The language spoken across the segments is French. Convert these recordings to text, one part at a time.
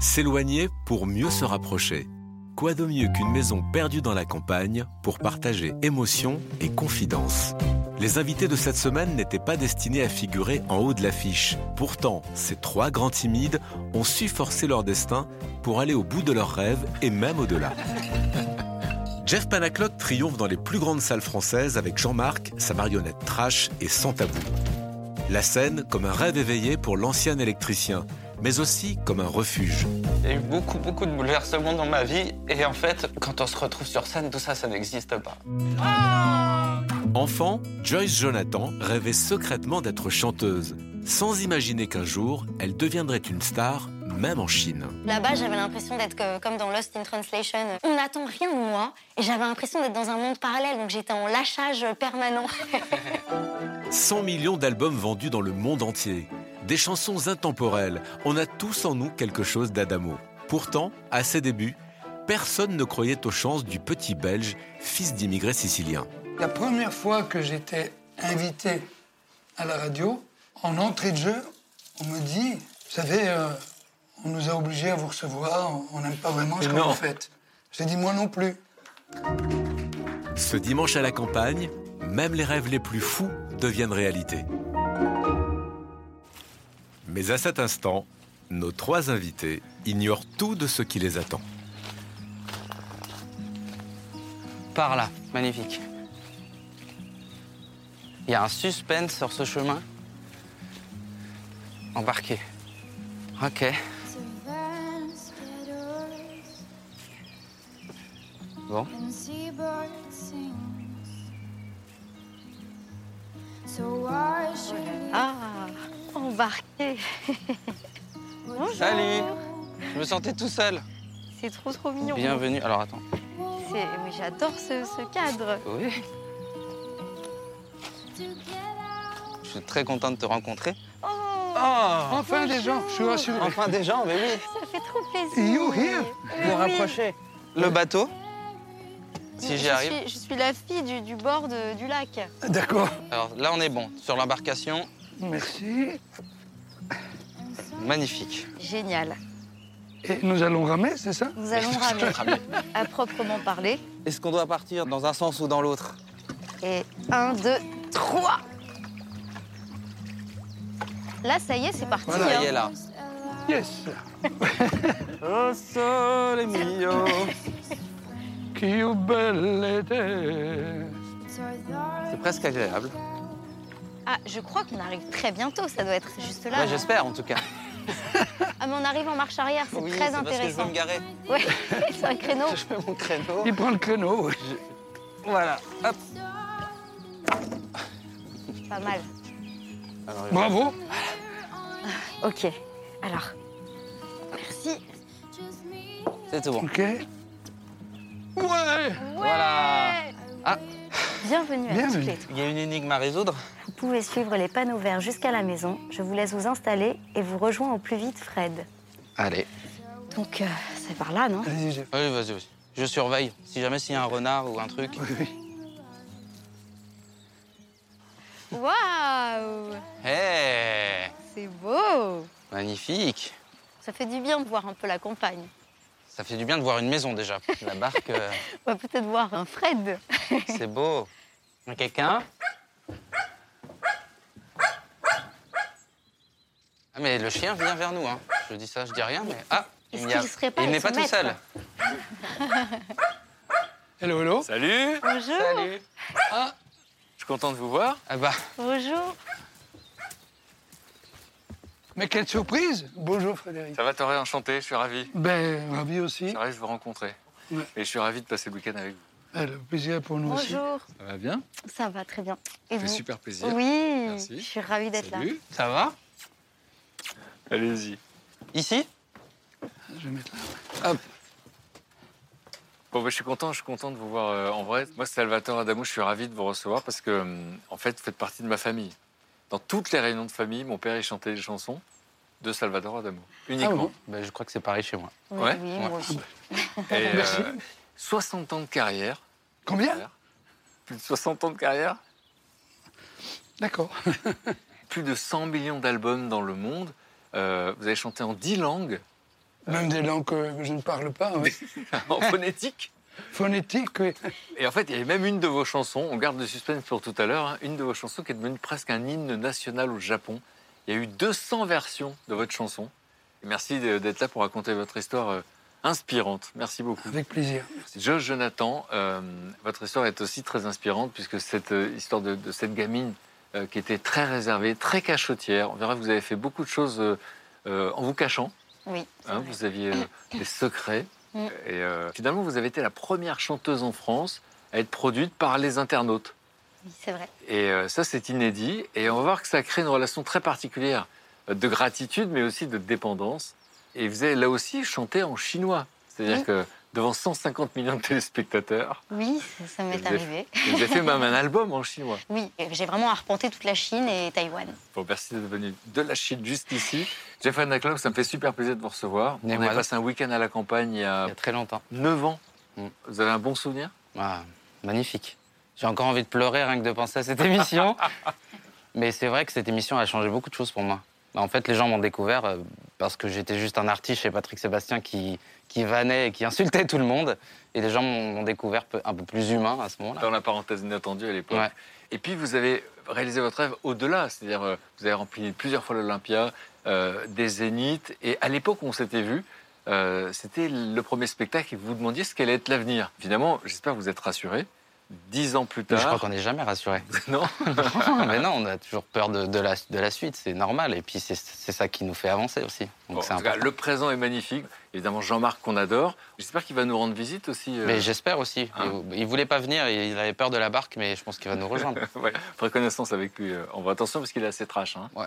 S'éloigner pour mieux se rapprocher. Quoi de mieux qu'une maison perdue dans la campagne pour partager émotions et confidences Les invités de cette semaine n'étaient pas destinés à figurer en haut de l'affiche. Pourtant, ces trois grands timides ont su forcer leur destin pour aller au bout de leurs rêves et même au-delà. Jeff Panaclock triomphe dans les plus grandes salles françaises avec Jean-Marc, sa marionnette trash et sans tabou. La scène comme un rêve éveillé pour l'ancien électricien, mais aussi comme un refuge. Il y a eu beaucoup, beaucoup de bouleversements dans ma vie. Et en fait, quand on se retrouve sur scène, tout ça, ça n'existe pas. Enfant, Joyce Jonathan rêvait secrètement d'être chanteuse, sans imaginer qu'un jour, elle deviendrait une star, même en Chine. Là-bas, j'avais l'impression d'être que- comme dans Lost in Translation. On n'attend rien de moi et j'avais l'impression d'être dans un monde parallèle, donc j'étais en lâchage permanent. 100 millions d'albums vendus dans le monde entier. Des chansons intemporelles. On a tous en nous quelque chose d'Adamo. Pourtant, à ses débuts, personne ne croyait aux chances du petit Belge, fils d'immigrés siciliens. La première fois que j'étais invité à la radio, en entrée de jeu, on me dit, vous savez, euh, on nous a obligés à vous recevoir, on n'aime pas vraiment ce que vous faites. J'ai dit, moi non plus. Ce dimanche à la campagne, même les rêves les plus fous deviennent réalité. Mais à cet instant, nos trois invités ignorent tout de ce qui les attend. Par là, magnifique. Il y a un suspense sur ce chemin. Embarqué. Ok. Bon. Ah, embarqué. Bonjour. Salut. Je me sentais tout seul. C'est trop trop mignon. Bienvenue. Alors attends. C'est- Mais j'adore ce, ce cadre. Oui. Je suis très content de te rencontrer. Oh, Enfin des gens, je suis rassuré. Enfin des gens, mais oui. ça fait trop plaisir. You here? Vous oui. rapprocher. Le bateau. Si Je j'y arrive. suis- je suis la fille du, du bord de- du lac. D'accord. Alors là, on est bon. Sur l'embarcation, Merci. magnifique. Génial. Et nous allons ramer, c'est ça? Nous allons ramer. À proprement parler. Est-ce qu'on doit partir dans un sens ou dans l'autre? Et un, deux, trois. Là, ça y est, c'est parti. Voilà, Ça hein. y est là. Yes. Oh sole mio. Que belle était. C'est presque agréable. Ah, je crois qu'on arrive très bientôt. Ça doit être juste là. Ouais, J'espère en tout cas. Ah, mais on arrive en marche arrière. C'est Oui, très c'est parce que je veux intéressant. me garer. Ouais, c'est un créneau. Je fais mon créneau. Il prend le créneau. Voilà. Hop. Pas mal. Alors, Bravo. Ok. Alors. Merci. c'est tout bon. Ok. Ouais. Voilà. Ah, Bienvenue à Bienvenue. toutes tous. il y a une énigme à résoudre. Vous pouvez suivre les panneaux verts jusqu'à la maison. Je vous laisse vous installer et vous rejoins au plus vite, Fred. Allez. Donc, euh, c'est par là, non? Allez, j'ai- Oui, vas-y, vas-y. Je surveille. Si jamais s'il y a un renard ou un truc. oui, oui. Waouh Hé C'est beau Magnifique. Ça fait du bien de voir un peu la campagne. Ça fait du bien de voir une maison déjà. La barque, euh, On va peut-être voir un Fred. c'est beau. Quelqu'un? Ah, mais le chien vient vers nous. Hein. Je dis ça, je dis rien, mais ah, il y a- il n'est pas tout seul. Hello, hello. Salut Bonjour. Salut. Je suis content de vous voir. Ah bah, Bonjour. Mais quelle surprise Bonjour Frédéric. Ça va, Toré, enchanté, je suis ravi. Ben, ravi Je aussi. suis ravi de vous rencontrer. Ouais. Et je suis ravi de passer le week-end avec vous. Ah, le plaisir pour nous aussi. Bonjour, Ça va bien? Ça va très bien. Et Ça fait vous? super plaisir. Oui, Merci. je suis ravie d'être là. Salut. Ça va? Allez-y. Ici? Je vais mettre là. Bon, bah, je suis content, je suis content de vous voir euh, en vrai. Moi, Salvatore Adamo, je suis ravi de vous recevoir parce que, hum, en fait, vous faites partie de ma famille. Dans toutes les réunions de famille, mon père, il chantait des chansons de Salvatore Adamo. Uniquement. bon Ben, Je crois que c'est pareil chez moi. Oui, Ouais. oui, Ouais. moi aussi. Et, euh, Merci. 60 ans de carrière. Combien? Plus de 60 ans de carrière. D'accord. Plus de 100 millions d'albums dans le monde. Euh, vous avez chanté en 10 langues, Même des langues que, que je ne parle pas. oui. en phonétique. Phonétique, oui. Et en fait, il y avait même une de vos chansons, on garde le suspense pour tout à l'heure, hein, une de vos chansons qui est devenue presque un hymne national au Japon. Il y a eu 200 versions de votre chanson. Et merci de- d'être là pour raconter votre histoire euh, inspirante. Merci beaucoup. Avec plaisir. Josh Jonathan, euh, votre histoire est aussi très inspirante puisque cette euh, histoire de, de cette gamine euh, qui était très réservée, très cachotière, on verra que vous avez fait beaucoup de choses en vous cachant. Oui, Hein, vous aviez euh, des secrets. Mm. Et euh, finalement, vous avez été la première chanteuse en France à être produite par les internautes. Oui, c'est vrai. Et euh, ça, c'est inédit. Et on va voir que ça crée une relation très particulière euh, de gratitude, mais aussi de dépendance. Et vous avez là aussi chanté en chinois. C'est-à-dire Oui. que devant 150 millions de téléspectateurs, Oui, ça, m'est arrivé. vous avez fait même un album en chinois. Oui, j'ai vraiment arpenté toute la Chine et Taïwan. Bon, merci d'être venu de la Chine juste ici. Jeff Club, ça me fait super plaisir de vous recevoir. Et on a passé un week-end à la campagne il y Il a y a très longtemps. 9 ans. Mm. Vous avez un bon souvenir? Ah, magnifique. J'ai encore envie de pleurer rien que de penser à cette émission. Mais c'est vrai que cette émission a changé beaucoup de choses pour moi. En fait, les gens m'ont découvert euh, parce que j'étais juste un artiste chez Patrick Sébastien qui, qui vannait et qui insultait tout le monde. Et les gens m'ont découvert un peu plus humain à ce moment-là. dans la parenthèse inattendue à l'époque. Ouais. Et puis vous avez réalisé votre rêve au-delà, c'est-à-dire euh, vous avez rempli plusieurs fois l'Olympia, euh, des zéniths, et à l'époque où on s'était vu, euh, c'était le premier spectacle et vous vous demandiez ce qu'allait être l'avenir. Évidemment, j'espère que vous êtes rassurés. Dix ans plus Mais je crois tard, qu'on n'est jamais rassuré. non mais non, on a toujours peur de, de la, de la suite, c'est normal. Et puis c'est ça qui nous fait avancer aussi. Donc Bon, c'est en tout cas, le présent est magnifique. Évidemment, Jean-Marc qu'on adore. J'espère qu'il va nous rendre visite aussi. euh, Mais j'espère aussi. Hein Il, il voulait pas venir, il avait peur de la barque, mais je pense qu'il va nous rejoindre. ouais, ferai connaissance avec lui. euh, On va attention parce qu'il est assez trash. hein. Ouais.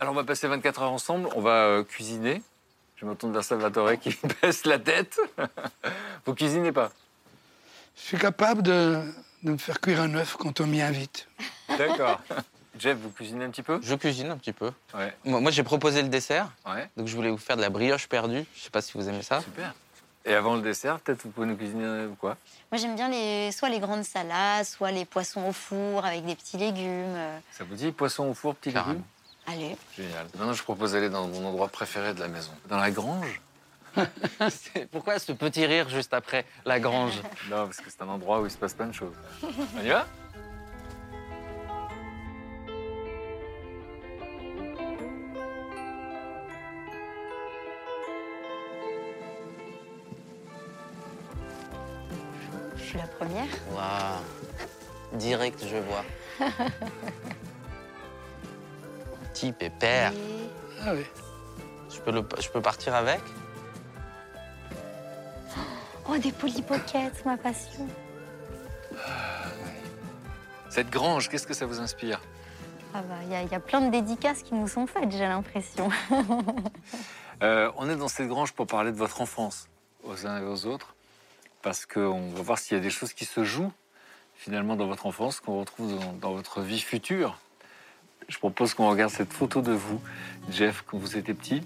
Alors on va passer 24 heures ensemble. On va euh, cuisiner. Je me tourne vers Salvatore qui baisse la tête. Vous cuisinez pas? Je suis capable de, de me faire cuire un œuf quand on m'y invite. D'accord. Jeff, vous cuisinez un petit peu? Je cuisine un petit peu. Ouais. Moi, moi, j'ai proposé le dessert, Ouais. donc je voulais vous faire de la brioche perdue. Je sais pas si vous aimez ça. Super. Et avant le dessert, peut-être vous pouvez nous cuisiner euh, quoi? Moi, j'aime bien les, soit les grandes salades, soit les poissons au four avec des petits légumes. euh, Ça vous dit poisson au four, petit Carrément. légumes? Allez. Génial. Maintenant, je propose d'aller dans mon endroit préféré de la maison. Dans la grange? Pourquoi ce petit rire juste après la grange? Non, parce que c'est un endroit où il se passe plein de choses. On y va? Je suis la première. Waouh Direct, je vois. Petit pépère. Et- Ah oui. Je peux, le- je peux partir avec? Oh, des polypockets, ma passion. Cette grange, qu'est-ce que ça vous inspire? Ah bah, il y, y a plein de dédicaces qui nous sont faites, j'ai l'impression. Euh, on est dans cette grange pour parler de votre enfance, aux uns et aux autres, parce qu'on va voir s'il y a des choses qui se jouent finalement dans votre enfance, qu'on retrouve dans, dans votre vie future. Je propose qu'on regarde cette photo de vous, Jeff, quand vous étiez petit,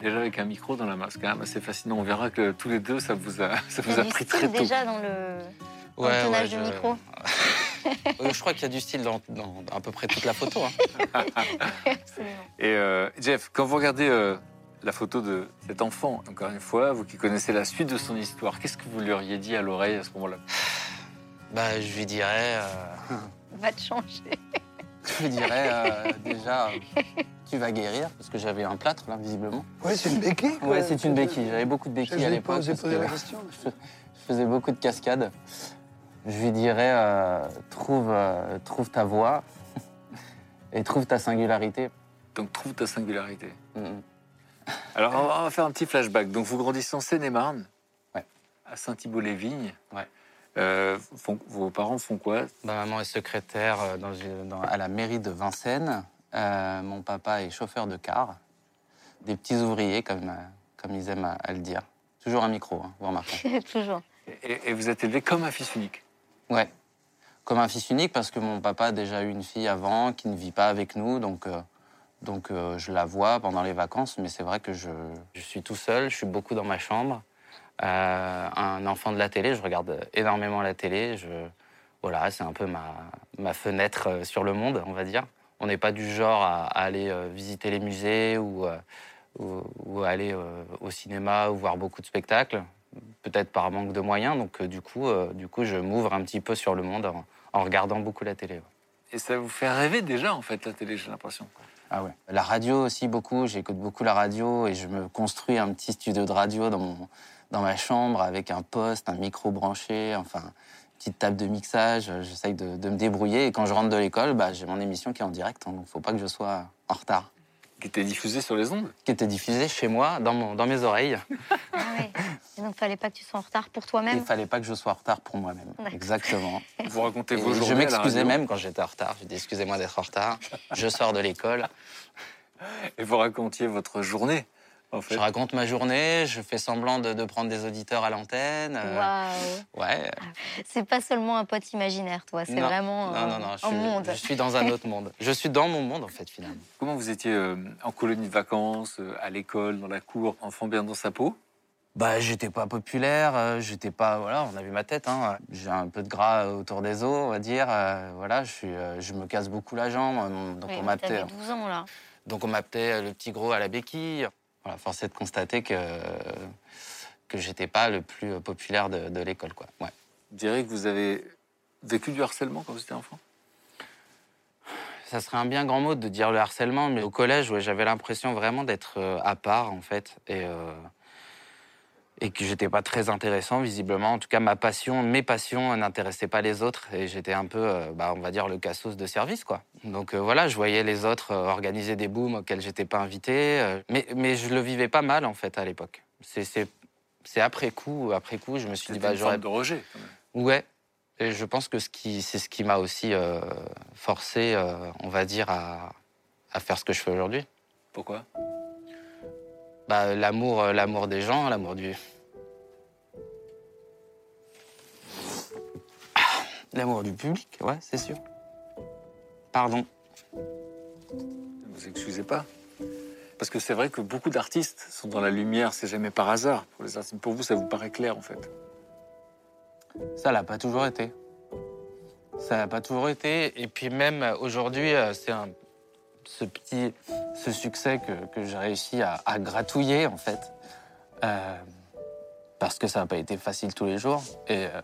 déjà avec un micro dans la main. C'est quand même assez fascinant. On verra que tous les deux, ça vous a, ça Il y vous a a du pris style très tôt. déjà dans le, dans le tournage de micro. Je crois qu'il y a du style dans, dans à peu près toute la photo. hein. Et euh, Jeff, quand vous regardez euh, la photo de cet enfant, encore une fois, vous qui connaissez la suite de son histoire, qu'est-ce que vous lui auriez dit à l'oreille à ce moment-là? Bah, je lui dirais, euh, Va te changer. Je lui dirais euh, déjà, euh, tu vas guérir, parce que j'avais un plâtre là, visiblement. Ouais, c'est une béquille. quoi. Ouais, c'est une béquille. J'avais beaucoup de béquilles à l'époque. la question. Je faisais beaucoup de cascades. Je lui dirais, euh, trouve, euh, trouve ta voix et trouve ta singularité. Donc trouve ta singularité. Alors on va- on va faire un petit flashback. Donc vous grandissez en Seine-et-Marne, Ouais. à Saint-Thibault-les-Vignes. Ouais. Euh, font- vos parents font quoi? Ma maman est secrétaire euh, dans une- dans- à la mairie de Vincennes. Euh, mon papa est chauffeur de car. Des petits ouvriers, comme, comme ils aiment à, à le dire. Toujours un micro, hein, vous remarquez. Toujours. et, et vous êtes élevé comme un fils unique? Ouais. Comme un fils unique, parce que mon papa a déjà eu une fille avant qui ne vit pas avec nous, donc, euh, donc euh, je la vois pendant les vacances, mais c'est vrai que je, je suis tout seul, je suis beaucoup dans ma chambre. Euh, un enfant de la télé, je regarde énormément la télé. Je, voilà, c'est un peu ma, ma fenêtre euh, sur le monde, on va dire. On n'est pas du genre à, à aller euh, visiter les musées ou, ou, ou aller au cinéma ou voir beaucoup de spectacles peut-être par manque de moyens. Donc, du, coup, du coup, je m'ouvre un petit peu sur le monde en, en regardant beaucoup la télé. ouais. Et ça vous fait rêver déjà, en fait, la télé, j'ai l'impression? Ah ouais. La radio aussi, beaucoup. J'écoute beaucoup la radio et je me construis un petit studio de radio dans, mon, dans ma chambre avec un poste, un micro branché, enfin, une petite table de mixage. J'essaye de, de me débrouiller. Et quand je rentre de l'école, bah, j'ai mon émission qui est en direct. hein, donc, faut pas que je sois en retard. Qui était diffusé sur les ondes. Qui était diffusée chez moi, dans, mon, dans mes oreilles. Ah ouais. Et donc, fallait pas que tu sois en retard pour Il toi-même. fallait pas que je sois en retard pour moi-même. Exactement. Vous racontez vos journées je m'excusais même quand j'étais en retard. Je dis excusez-moi d'être en retard. Je sors de l'école. Et vous racontiez votre journée, en fait. Je raconte ma journée. Je fais semblant de, de prendre des auditeurs à l'antenne. euh, Waouh. Ouais. C'est pas seulement un pote imaginaire, toi. C'est vraiment Non, non, non. Je un suis, monde. je suis dans un autre monde. Je suis dans mon monde, en fait, finalement. Comment vous étiez euh, en colonie de vacances, euh, à l'école, dans la cour, enfant bien dans sa peau? Bah, j'étais pas populaire. euh, j'étais pas. Voilà, on a vu ma tête. Hein. J'ai un peu de gras autour des os, on va dire. euh, voilà, je, suis, euh, je me casse beaucoup la jambe. euh, Donc, Oui, on m'appelait. T'avais 12 ans, là. Donc on m'appelait le petit gros à la béquille. Voilà, force est de constater que que j'étais pas le plus populaire de, de l'école, quoi. Ouais. Que vous avez vécu du harcèlement quand vous étiez enfant? Ça serait un bien grand mot de dire le harcèlement, mais au collège, ouais, j'avais l'impression vraiment d'être euh, à part, en fait, et euh, et que j'étais pas très intéressant, visiblement. En tout cas, ma passion, mes passions n'intéressaient pas les autres, et j'étais un peu, euh, bah, on va dire, le cassos de service, quoi. Donc euh, voilà, je voyais les autres euh, organiser des booms auxquels j'étais pas invité, euh, mais mais je le vivais pas mal, en fait, à l'époque. C'est après coup, après coup, je me suis dit, bah, j'aurais de rejet. quand même. Ouais. Et je pense que ce qui, c'est ce qui m'a aussi euh, forcé, euh, on va dire, à, à faire ce que je fais aujourd'hui. Pourquoi? Bah, l'amour, euh, l'amour des gens, l'amour du. Ah, L'amour du public, ouais, c'est sûr. Pardon. Ne vous excusez pas. Parce que c'est vrai que beaucoup d'artistes sont dans la lumière, c'est jamais par hasard pour les artistes. Pour vous, ça vous paraît clair en fait. Ça l'a pas toujours été. Ça l'a pas toujours été. Et puis même euh, aujourd'hui, euh, c'est un, ce petit, ce succès que, que j'ai réussi à, à gratouiller en fait, Euh, parce que ça n'a pas été facile tous les jours. Et, euh,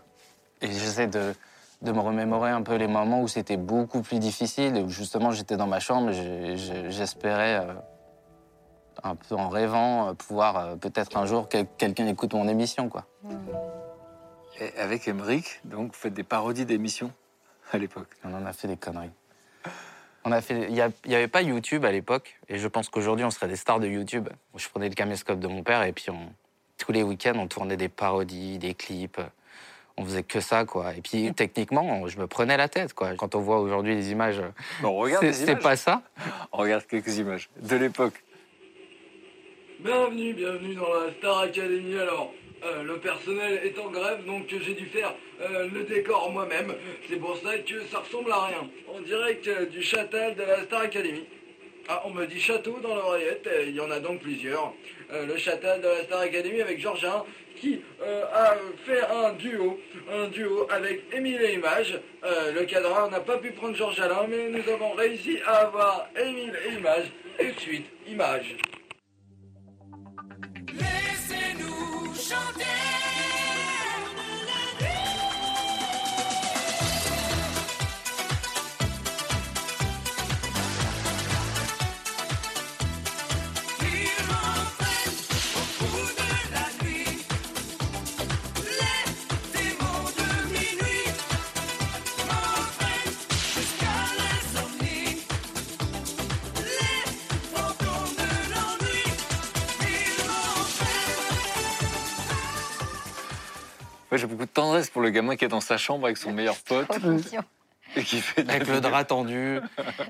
et j'essaie de, de me remémorer un peu les moments où c'était beaucoup plus difficile, et où justement j'étais dans ma chambre, j'espérais. euh, un peu en rêvant, pouvoir euh, peut-être un jour que quelqu'un écoute mon émission, quoi. Et avec Emmerich, donc, vous faites des parodies d'émissions à l'époque. On en a fait des conneries. On a fait. Il n'y avait pas YouTube à l'époque, et je pense qu'aujourd'hui on serait des stars de YouTube. Je prenais le caméscope de mon père et puis on, tous les week-ends on tournait des parodies, des clips. On faisait que ça, quoi. Et puis techniquement, je me prenais la tête, quoi. Quand on voit aujourd'hui les images, Bon, on regarde c'est pas ça. On regarde quelques images de l'époque. Bienvenue, bienvenue dans la Star Academy. Alors, euh, le personnel est en grève, donc j'ai dû faire euh, le décor moi-même. C'est pour ça que ça ressemble à rien. En direct euh, du châtel de la Star Academy. Ah, on me dit château dans l'oreillette, et il y en a donc plusieurs. Le châtel de la Star Academy avec Georgia qui a fait un duo, un duo avec Émile et Image. Le cadreur n'a pas pu prendre Georges Alain, mais nous avons réussi à avoir Émile et Image. Et de suite, Image. Le gamin qui est dans sa chambre avec son meilleur pote mignon. et qui fait Avec le drap tendu.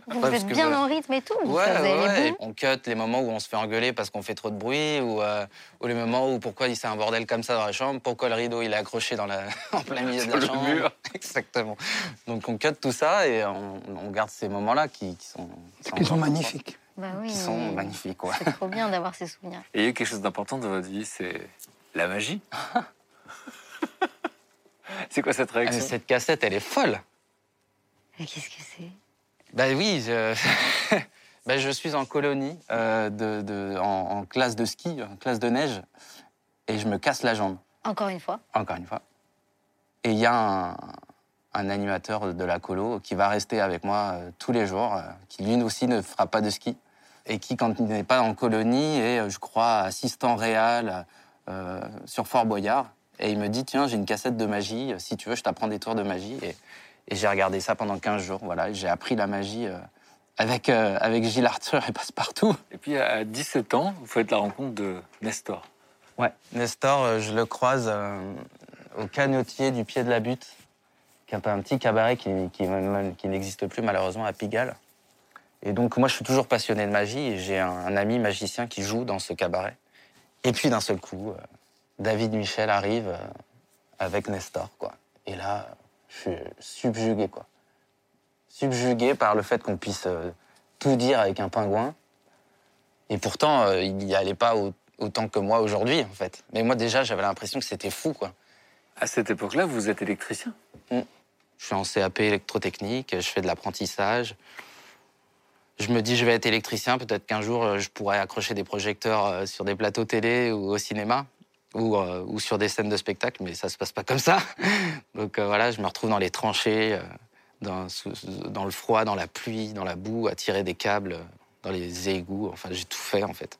Vous êtes bien en rythme et tout. donc Ouais, ça, vous les ouais. On cut les moments où on se fait engueuler parce qu'on fait trop de bruit ou, euh, ou les moments où pourquoi il s'est un bordel comme ça dans la chambre, pourquoi le rideau il est accroché dans la, en plein milieu de la chambre. mur. Exactement. Donc on cut tout ça et on, on garde ces moments-là qui, qui sont, Qui sont magnifiques. Bah oui, Qui sont magnifiques. C'est trop bien d'avoir ces souvenirs. Et il y a eu quelque chose d'important dans votre vie, c'est la magie. c'est quoi cette Ah, réaction cette cassette, elle est folle. Mais qu'est-ce que c'est? Bah oui, je, bah, je suis en colonie, euh, de, de- en, en classe de ski, en classe de neige, et je me casse la jambe, Encore une fois? encore une fois. Et il y a un, un animateur de la colo qui va rester avec moi euh, tous les jours, euh, qui lui aussi ne fera pas de ski, et qui, quand il n'est pas en colonie, est, je crois, assistant réel euh, sur Fort Boyard. Et il me dit, tiens, j'ai une cassette de magie, si tu veux, je t'apprends des tours de magie. Et, et j'ai regardé ça pendant 15 jours, voilà, j'ai appris la magie euh, avec, euh, avec Gilles Arthur et Passepartout. Et puis à 17 ans, vous faites la rencontre de Nestor. Ouais. Nestor, euh, je le croise euh, au canotier du pied de la butte, qui est un petit cabaret qui, qui, qui n'existe plus malheureusement à Pigalle. Et donc moi, je suis toujours passionné de magie et j'ai un, un ami magicien qui joue dans ce cabaret. Et puis d'un seul coup, euh, David Michel arrive euh, avec Nestor, quoi. Et là, je suis subjugué, quoi. Subjugué par le fait qu'on puisse euh, tout dire avec un pingouin. Et pourtant, euh, il n'y allait pas au- autant que moi aujourd'hui, en fait. Mais moi, déjà, j'avais l'impression que c'était fou, quoi. À cette époque-là, vous êtes électricien. Je suis en CAP électrotechnique, je fais de l'apprentissage. Je me dis, je vais être électricien, peut-être qu'un jour, je pourrais accrocher des projecteurs sur des plateaux télé ou au cinéma, ou, euh, ou sur des scènes de spectacle, mais ça se passe pas comme ça. Donc euh, voilà, je me retrouve dans les tranchées, euh, dans, le froid, dans la pluie, dans la boue, à tirer des câbles, dans les égouts. Enfin, j'ai tout fait, en fait.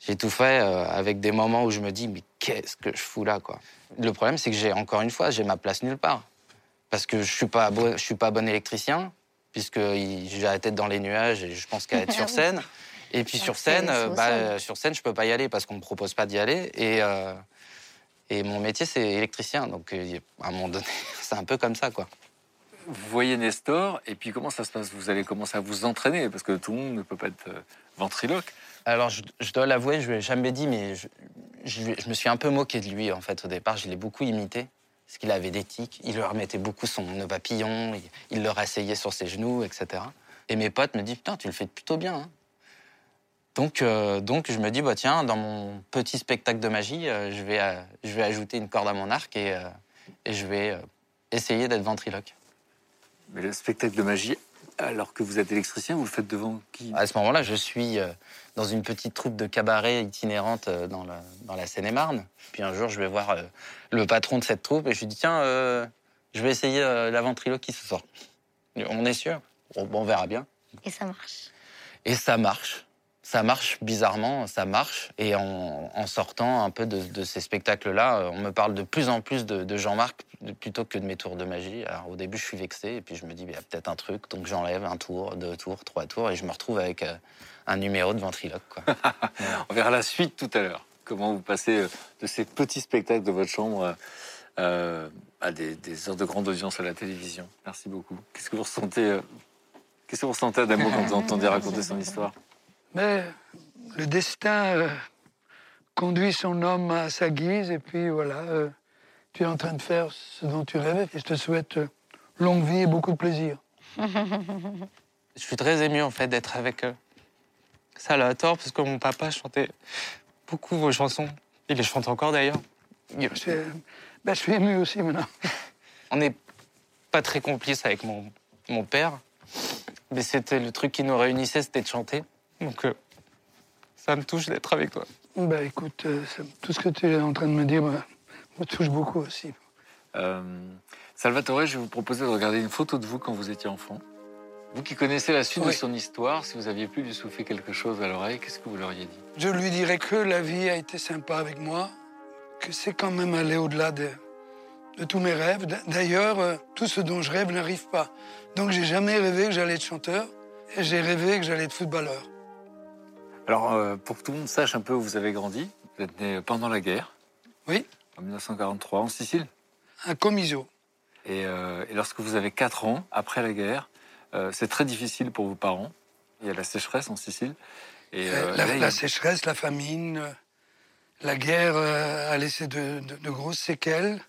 J'ai tout fait avec des moments où je me dis, mais qu'est-ce que je fous là, quoi. Le problème, c'est que j'ai, encore une fois, j'ai ma place nulle part parce que je suis pas beau- je suis pas bon électricien puisque j'ai la tête dans les nuages et je pense qu'à être sur scène et puis sur scène euh, bah, euh, sur scène je peux pas y aller parce qu'on me propose pas d'y aller. Et euh, et mon métier c'est électricien. Donc à un moment donné c'est un peu comme ça quoi. Vous voyez Nestor, et puis comment ça se passe? Vous allez commencer à vous entraîner, parce que tout le monde ne peut pas être ventriloque. alors je, je dois l'avouer je lui ai jamais dit mais je, je, lui- je me suis un peu moqué de lui en fait au départ. Je l'ai beaucoup imité parce qu'il avait des tics. Il leur mettait beaucoup son papillon il, il le rasseyait sur ses genoux etc et mes potes me disent putain tu le fais plutôt bien hein. Donc, euh, donc je me dis, bah, tiens, dans mon petit spectacle de magie, euh, je, vais, euh, je vais ajouter une corde à mon arc et, euh, et je vais euh, essayer d'être ventriloque. Mais le spectacle de magie, alors que vous êtes électricien, vous le faites devant qui? À ce moment-là, je suis euh, dans une petite troupe de cabaret itinérante euh, dans la, dans la Seine-et-Marne. Puis un jour, je vais voir euh, le patron de cette troupe et je lui dis, tiens, euh, je vais essayer euh, la ventriloquie ce soir. On est sûr bon, on verra bien. Et ça marche. Et ça marche. Ça marche bizarrement, ça marche. Et en, sortant un peu de, ces spectacles-là, euh, on me parle de plus en plus de, Jean-Marc plutôt que de mes tours de magie. Alors au début, je suis vexé et puis je me dis, il y a peut-être un truc. Donc j'enlève un tour, deux tours, trois tours et je me retrouve avec euh, un numéro de ventriloque. On verra la suite tout à l'heure. Comment vous passez euh, de ces petits spectacles de votre chambre à des, heures de grande audience à la télévision. Merci beaucoup. Qu'est-ce que vous ressentez euh, Qu'est-ce que vous ressentez, quand vous entendez raconter son histoire? Mais le destin euh, conduit son homme à sa guise, et puis voilà, euh, tu es en train de faire ce dont tu rêvais, et je te souhaite euh, longue vie et beaucoup de plaisir. Je suis très ému en fait d'être avec tort parce que mon papa chantait beaucoup vos chansons. Il les chante encore d'ailleurs. C'est- ben, je suis ému aussi maintenant. On n'est pas très complices avec mon, mon père, mais c'était le truc qui nous réunissait, c'était de chanter. Donc euh, ça me touche d'être avec toi. Ben, écoute, euh, tout ce que tu es en train de me dire me, me touche beaucoup aussi. Euh, Salvatore, je vais vous proposer de regarder une photo de vous quand vous étiez enfant. Vous qui connaissez la suite de son histoire, si vous aviez pu lui souffler quelque chose à l'oreille, qu'est-ce que vous l'auriez dit? Je lui dirais que la vie a été sympa avec moi, que c'est quand même allé au-delà de, de tous mes rêves. D'ailleurs, euh, tout ce dont je rêve n'arrive pas. Donc j'ai jamais rêvé que j'allais être chanteur, et j'ai rêvé que j'allais être footballeur. Alors, euh, pour que tout le monde sache un peu où vous avez grandi, vous êtes né pendant la guerre, Oui, en 1943, en Sicile. un comiso. Et, euh, et lorsque vous avez 4 ans, après la guerre, euh, c'est très difficile pour vos parents. Il y a la sécheresse en Sicile. Et, la, là, il y la a- sécheresse, la famine, la guerre a laissé de, de- de grosses séquelles.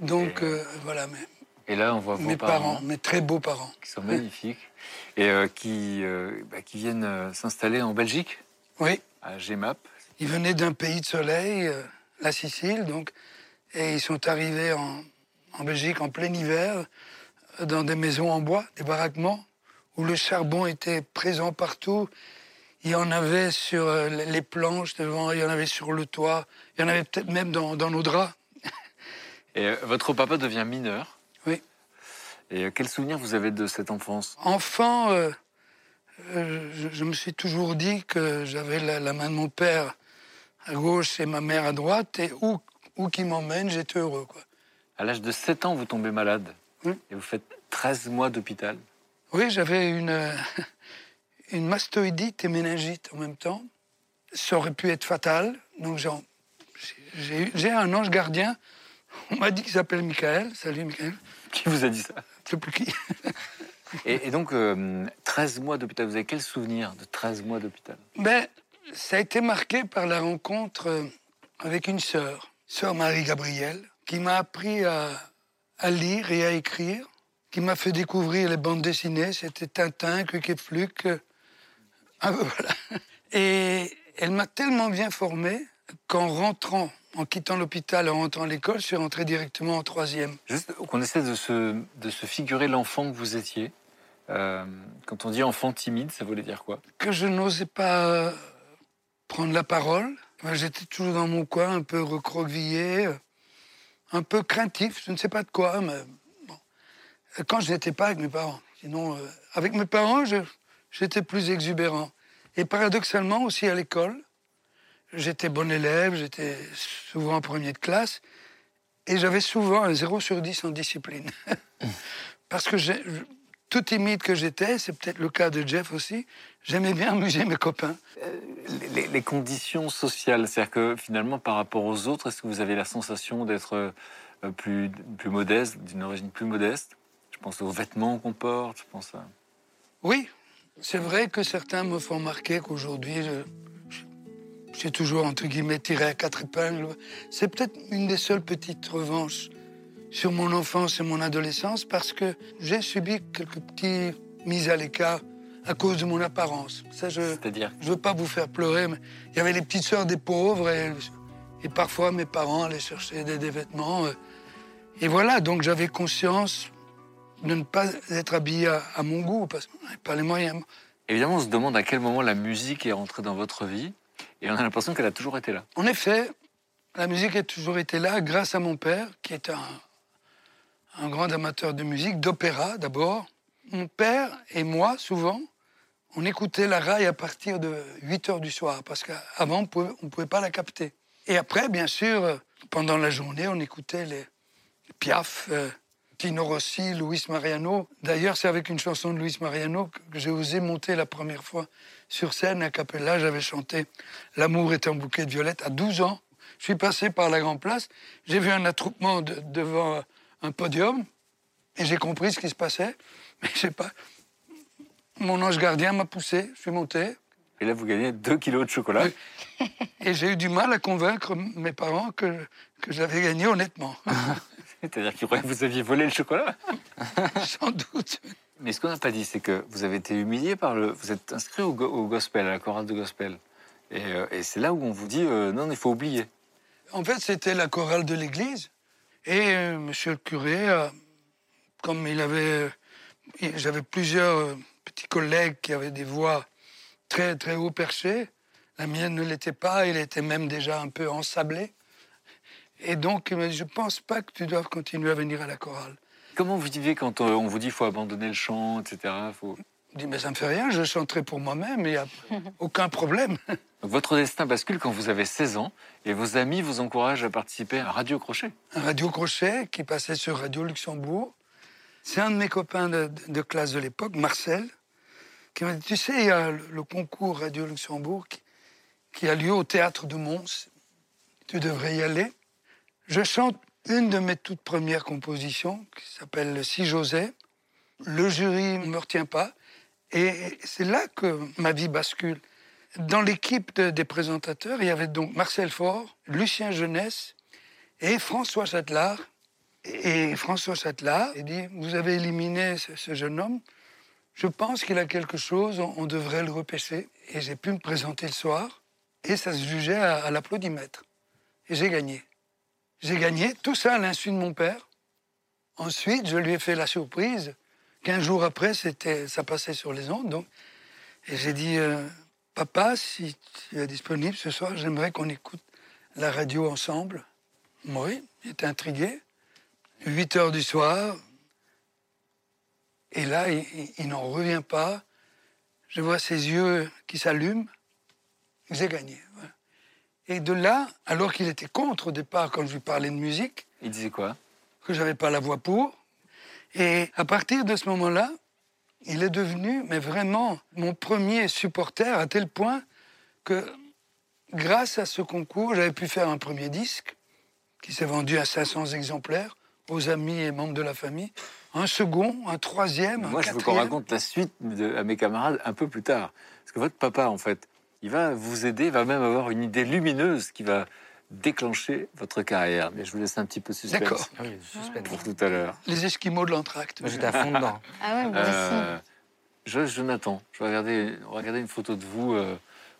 Donc Et, voilà, mes, et là, on voit vos mes parents, mes très beaux parents. qui sont magnifiques et euh, qui, euh, bah, qui viennent euh, s'installer en Belgique, Oui, à GMAP. ils venaient d'un pays de soleil, euh, la Sicile, donc, et ils sont arrivés en, en Belgique en plein hiver, dans des maisons en bois, des baraquements, où le charbon était présent partout. Il y en avait sur les planches devant, il y en avait sur le toit, il y en avait peut-être même dans, dans nos draps. Et votre papa devient mineur. Et euh, quel souvenir vous avez de cette enfance? Enfant, euh, euh, je, je me suis toujours dit que j'avais la, la main de mon père à gauche et ma mère à droite, et où, où qu'il m'emmène, j'étais heureux. Quoi. À l'âge de 7 ans, vous tombez malade. Et vous faites 13 mois d'hôpital. Oui, j'avais une, euh, une mastoïdite et méningite en même temps. Ça aurait pu être fatal. Donc j'ai un ange gardien. On m'a dit qu'il s'appelle Michael. Salut Michael. Qui vous a dit ça? Je sais plus qui. et, et donc, euh, 13 mois d'hôpital. Vous avez quel souvenir de 13 mois d'hôpital? Ben, ça a été marqué par la rencontre euh, avec une sœur, sœur Marie-Gabrielle, qui m'a appris à, à lire et à écrire, qui m'a fait découvrir les bandes dessinées. C'était Tintin, Quick et Fluke. euh, ah, ben voilà. Et elle m'a tellement bien formé qu'en rentrant, en quittant l'hôpital, en rentrant à l'école, je suis rentré directement en troisième. Juste qu'on essaie de se, de se figurer l'enfant que vous étiez. Euh, quand on dit enfant timide, ça voulait dire quoi? Que je n'osais pas prendre la parole. J'étais toujours dans mon coin, un peu recroquevillé, un peu craintif, je ne sais pas de quoi, mais bon. Euh, Quand je n'étais pas avec mes parents. Sinon, euh, avec mes parents, j'étais plus exubérant. Et paradoxalement, aussi à l'école, j'étais bon élève, j'étais souvent en premier de classe, et j'avais souvent un 0 sur 10 en discipline. Parce que je- tout timide que j'étais, c'est peut-être le cas de Jeff aussi, j'aimais bien amuser mes copains. les, les- les conditions sociales, c'est-à-dire que finalement, par rapport aux autres, est-ce que vous avez la sensation d'être euh, plus, plus modeste, d'une origine plus modeste? Je pense aux vêtements qu'on porte, je pense à... Oui, c'est vrai que certains me font remarquer qu'aujourd'hui, je- j'ai toujours, entre guillemets, tiré à quatre épingles. C'est peut-être une des seules petites revanches sur mon enfance et mon adolescence parce que j'ai subi quelques petites mises à l'écart à cause de mon apparence. Ça, je je veux pas vous faire pleurer, mais il y avait les petites sœurs des pauvres et, et parfois mes parents allaient chercher des, des vêtements. euh, Et voilà, donc j'avais conscience de ne pas être habillé à, à mon goût parce qu'on n'avait pas les moyens. Évidemment, on se demande à quel moment la musique est rentrée dans votre vie, et on a l'impression qu'elle a toujours été là. En effet, la musique a toujours été là grâce à mon père, qui est un, grand amateur de musique, d'opéra d'abord. Mon père et moi, souvent, on écoutait la raille à partir de 8 heures du soir, parce qu'avant, on ne pouvait, pas la capter. Et après, bien sûr, pendant la journée, on écoutait les Piaf, euh, Tino Rossi, Luis Mariano. D'ailleurs, c'est avec une chanson de Luis Mariano que j'ai osé monter la première fois sur scène à Capella. J'avais chanté L'amour est un bouquet de violettes à 12 ans. Je suis passé par la Grand Place, j'ai vu un attroupement de- devant un podium et j'ai compris ce qui se passait. Mais je sais pas. Mon ange gardien m'a poussé, je suis monté Et là, vous gagnez 2 kilos de chocolat. Et j'ai eu du mal à convaincre mes parents que, que j'avais gagné honnêtement. C'est-à-dire croyaient que vous aviez volé le chocolat. Sans doute. Mais ce qu'on n'a pas dit, c'est que vous avez été humilié par le. Vous êtes inscrit au, go- au gospel, à la chorale de gospel. Et, euh, et c'est là où on vous dit euh, non, il faut oublier. En fait, c'était la chorale de l'église. Et euh, monsieur le curé, euh, comme il avait. J'avais plusieurs petits collègues qui avaient des voix très, très haut perchées. La mienne ne l'était pas, elle était même déjà un peu ensablée. Et donc, il m'a dit Je pense pas que tu doives continuer à venir à la chorale. Comment vous vivez quand euh, on vous dit qu'il faut abandonner le chant, etc. Faut... Je dis Mais ça me fait rien, je chanterai pour moi-même, il n'y a aucun problème. Donc, votre destin bascule quand vous avez 16 ans et vos amis vous encouragent à participer à Radio Crochet. un radio crochet qui passait sur Radio Luxembourg. C'est un de mes copains de, de classe de l'époque, Marcel, qui m'a dit Tu sais, il y a le, le concours Radio Luxembourg qui, qui a lieu au théâtre de Mons. Tu devrais y aller. Je chante une de mes toutes premières compositions qui s'appelle le Si José. Le jury ne me retient pas. Et c'est là que ma vie bascule. Dans l'équipe de- des présentateurs, il y avait donc Marcel Faure, Lucien Jeunesse et François Châtelard. Et François Châtelard il dit Vous avez éliminé ce, jeune homme. Je pense qu'il a quelque chose, on, on devrait le repêcher. Et j'ai pu me présenter le soir. Et ça se jugeait à, à l'applaudimètre. Et j'ai gagné. J'ai gagné, tout ça à l'insu de mon père. Ensuite, je lui ai fait la surprise. Quinze jours après, c'était, ça passait sur les ondes. Donc, et j'ai dit, euh, papa, si tu es disponible ce soir, j'aimerais qu'on écoute la radio ensemble. Oui, il était intrigué. 8 heures du soir. Et là, il, n'en revient pas. Je vois ses yeux qui s'allument. J'ai gagné. Et de là, alors qu'il était contre au départ quand je lui parlais de musique, Il disait quoi? que j'avais pas la voix pour. Et à partir de ce moment-là, il est devenu, mais vraiment, mon premier supporter à tel point que, grâce à ce concours, j'avais pu faire un premier disque qui s'est vendu à 500 exemplaires aux amis et membres de la famille, un second, un troisième, un Moi, je veux qu'on raconte la suite de- à mes camarades un peu plus tard. Parce que votre papa, en fait, il va vous aider, il va même avoir une idée lumineuse qui va déclencher votre carrière. Mais je vous laisse un petit peu de suspense D'accord. Ah oui, suspense. pour tout à l'heure. Les Esquimaux de l'entracte. J'étais à fond dedans. Ah ouais, moi. Euh, Joyce Jonathan, je vais regarder, regarder une photo de vous euh,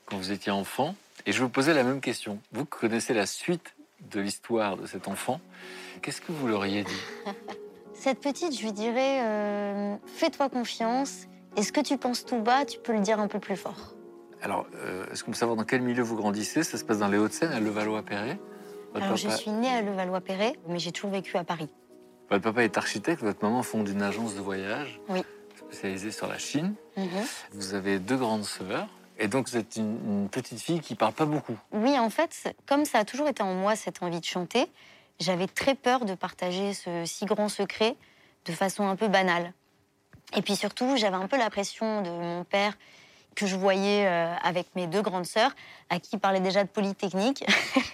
quand vous étiez enfant. Et je vais vous poser la même question. Vous connaissez la suite de l'histoire de cet enfant. Qu'est-ce que vous l'auriez dit? Cette petite, je lui dirais euh, fais-toi confiance. Et ce que tu penses tout bas, tu peux le dire un peu plus fort. Alors, euh, est-ce qu'on peut savoir dans quel milieu vous grandissez? Ça se passe dans les Hauts-de-Seine, à Levallois-Perret Alors, je suis née à Levallois-Perret, mais j'ai toujours vécu à Paris. votre papa est architecte, votre maman fonde une agence de voyage Oui. spécialisée sur la Chine. Mhm. Vous avez deux grandes sœurs. Et donc, vous êtes une, une petite fille qui parle pas beaucoup. Oui, en fait, comme ça a toujours été en moi cette envie de chanter, j'avais très peur de partager ce si grand secret de façon un peu banale. Et puis surtout, j'avais un peu la pression de mon père que je voyais euh, avec mes deux grandes sœurs, à qui il parlait déjà de Polytechnique.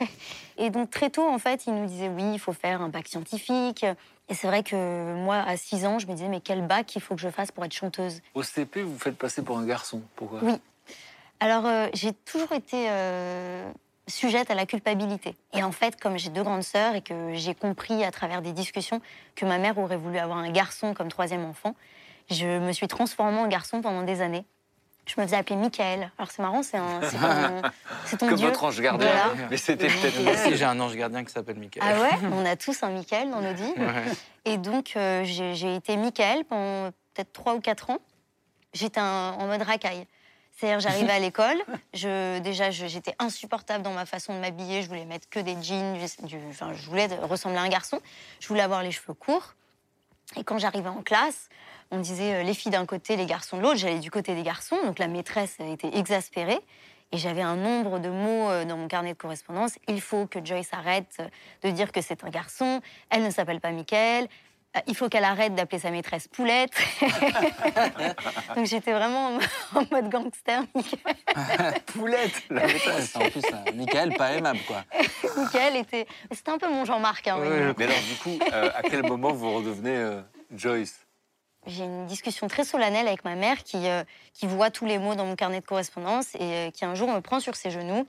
et donc très tôt, en fait, il nous disait oui, il faut faire un bac scientifique. Et c'est vrai que moi, à 6 ans, je me disais mais quel bac il faut que je fasse pour être chanteuse? Au CP, vous vous faites passer pour un garçon. Pourquoi? Oui. Alors, euh, j'ai toujours été euh, sujette à la culpabilité. Et en fait, comme j'ai deux grandes sœurs et que j'ai compris à travers des discussions que ma mère aurait voulu avoir un garçon comme troisième enfant, je me suis transformée en garçon pendant des années. Je me faisais appeler Michael. Alors, c'est marrant, c'est un- c'est ton, c'est ton Comme dieu. votre ange gardien. Voilà. Mais c'était peut-être Moi aussi, j'ai un ange gardien qui s'appelle Michael. Ah ouais On a tous un Michael dans nos vies. Ouais. Et donc, euh, j'ai j'ai été Michael pendant peut-être trois ou quatre ans. J'étais un- en mode racaille. C'est-à-dire, j'arrivais à l'école, je, déjà, je- j'étais insupportable dans ma façon de m'habiller. Je voulais mettre que des jeans, du- du- enfin, je voulais ressembler à un garçon. Je voulais avoir les cheveux courts. Et quand j'arrivais en classe, on disait euh, les filles d'un côté, les garçons de l'autre. J'allais du côté des garçons. Donc, la maîtresse était exaspérée. Et j'avais un nombre de mots euh, dans mon carnet de correspondance. Il faut que Joyce arrête euh, de dire que c'est un garçon. Elle ne s'appelle pas Michael. Il faut qu'elle arrête d'appeler sa maîtresse Poulette. Donc j'étais vraiment en mode gangster. Poulette La maîtresse. En plus, Michael pas aimable, quoi. Michael était. C'était un peu mon Jean-Marc. hein, Ouais. Mais alors, du coup, euh, à quel moment vous redevenez euh, Joyce? J'ai une discussion très solennelle avec ma mère qui, euh, qui voit tous les mots dans mon carnet de correspondance et euh, qui un jour me prend sur ses genoux.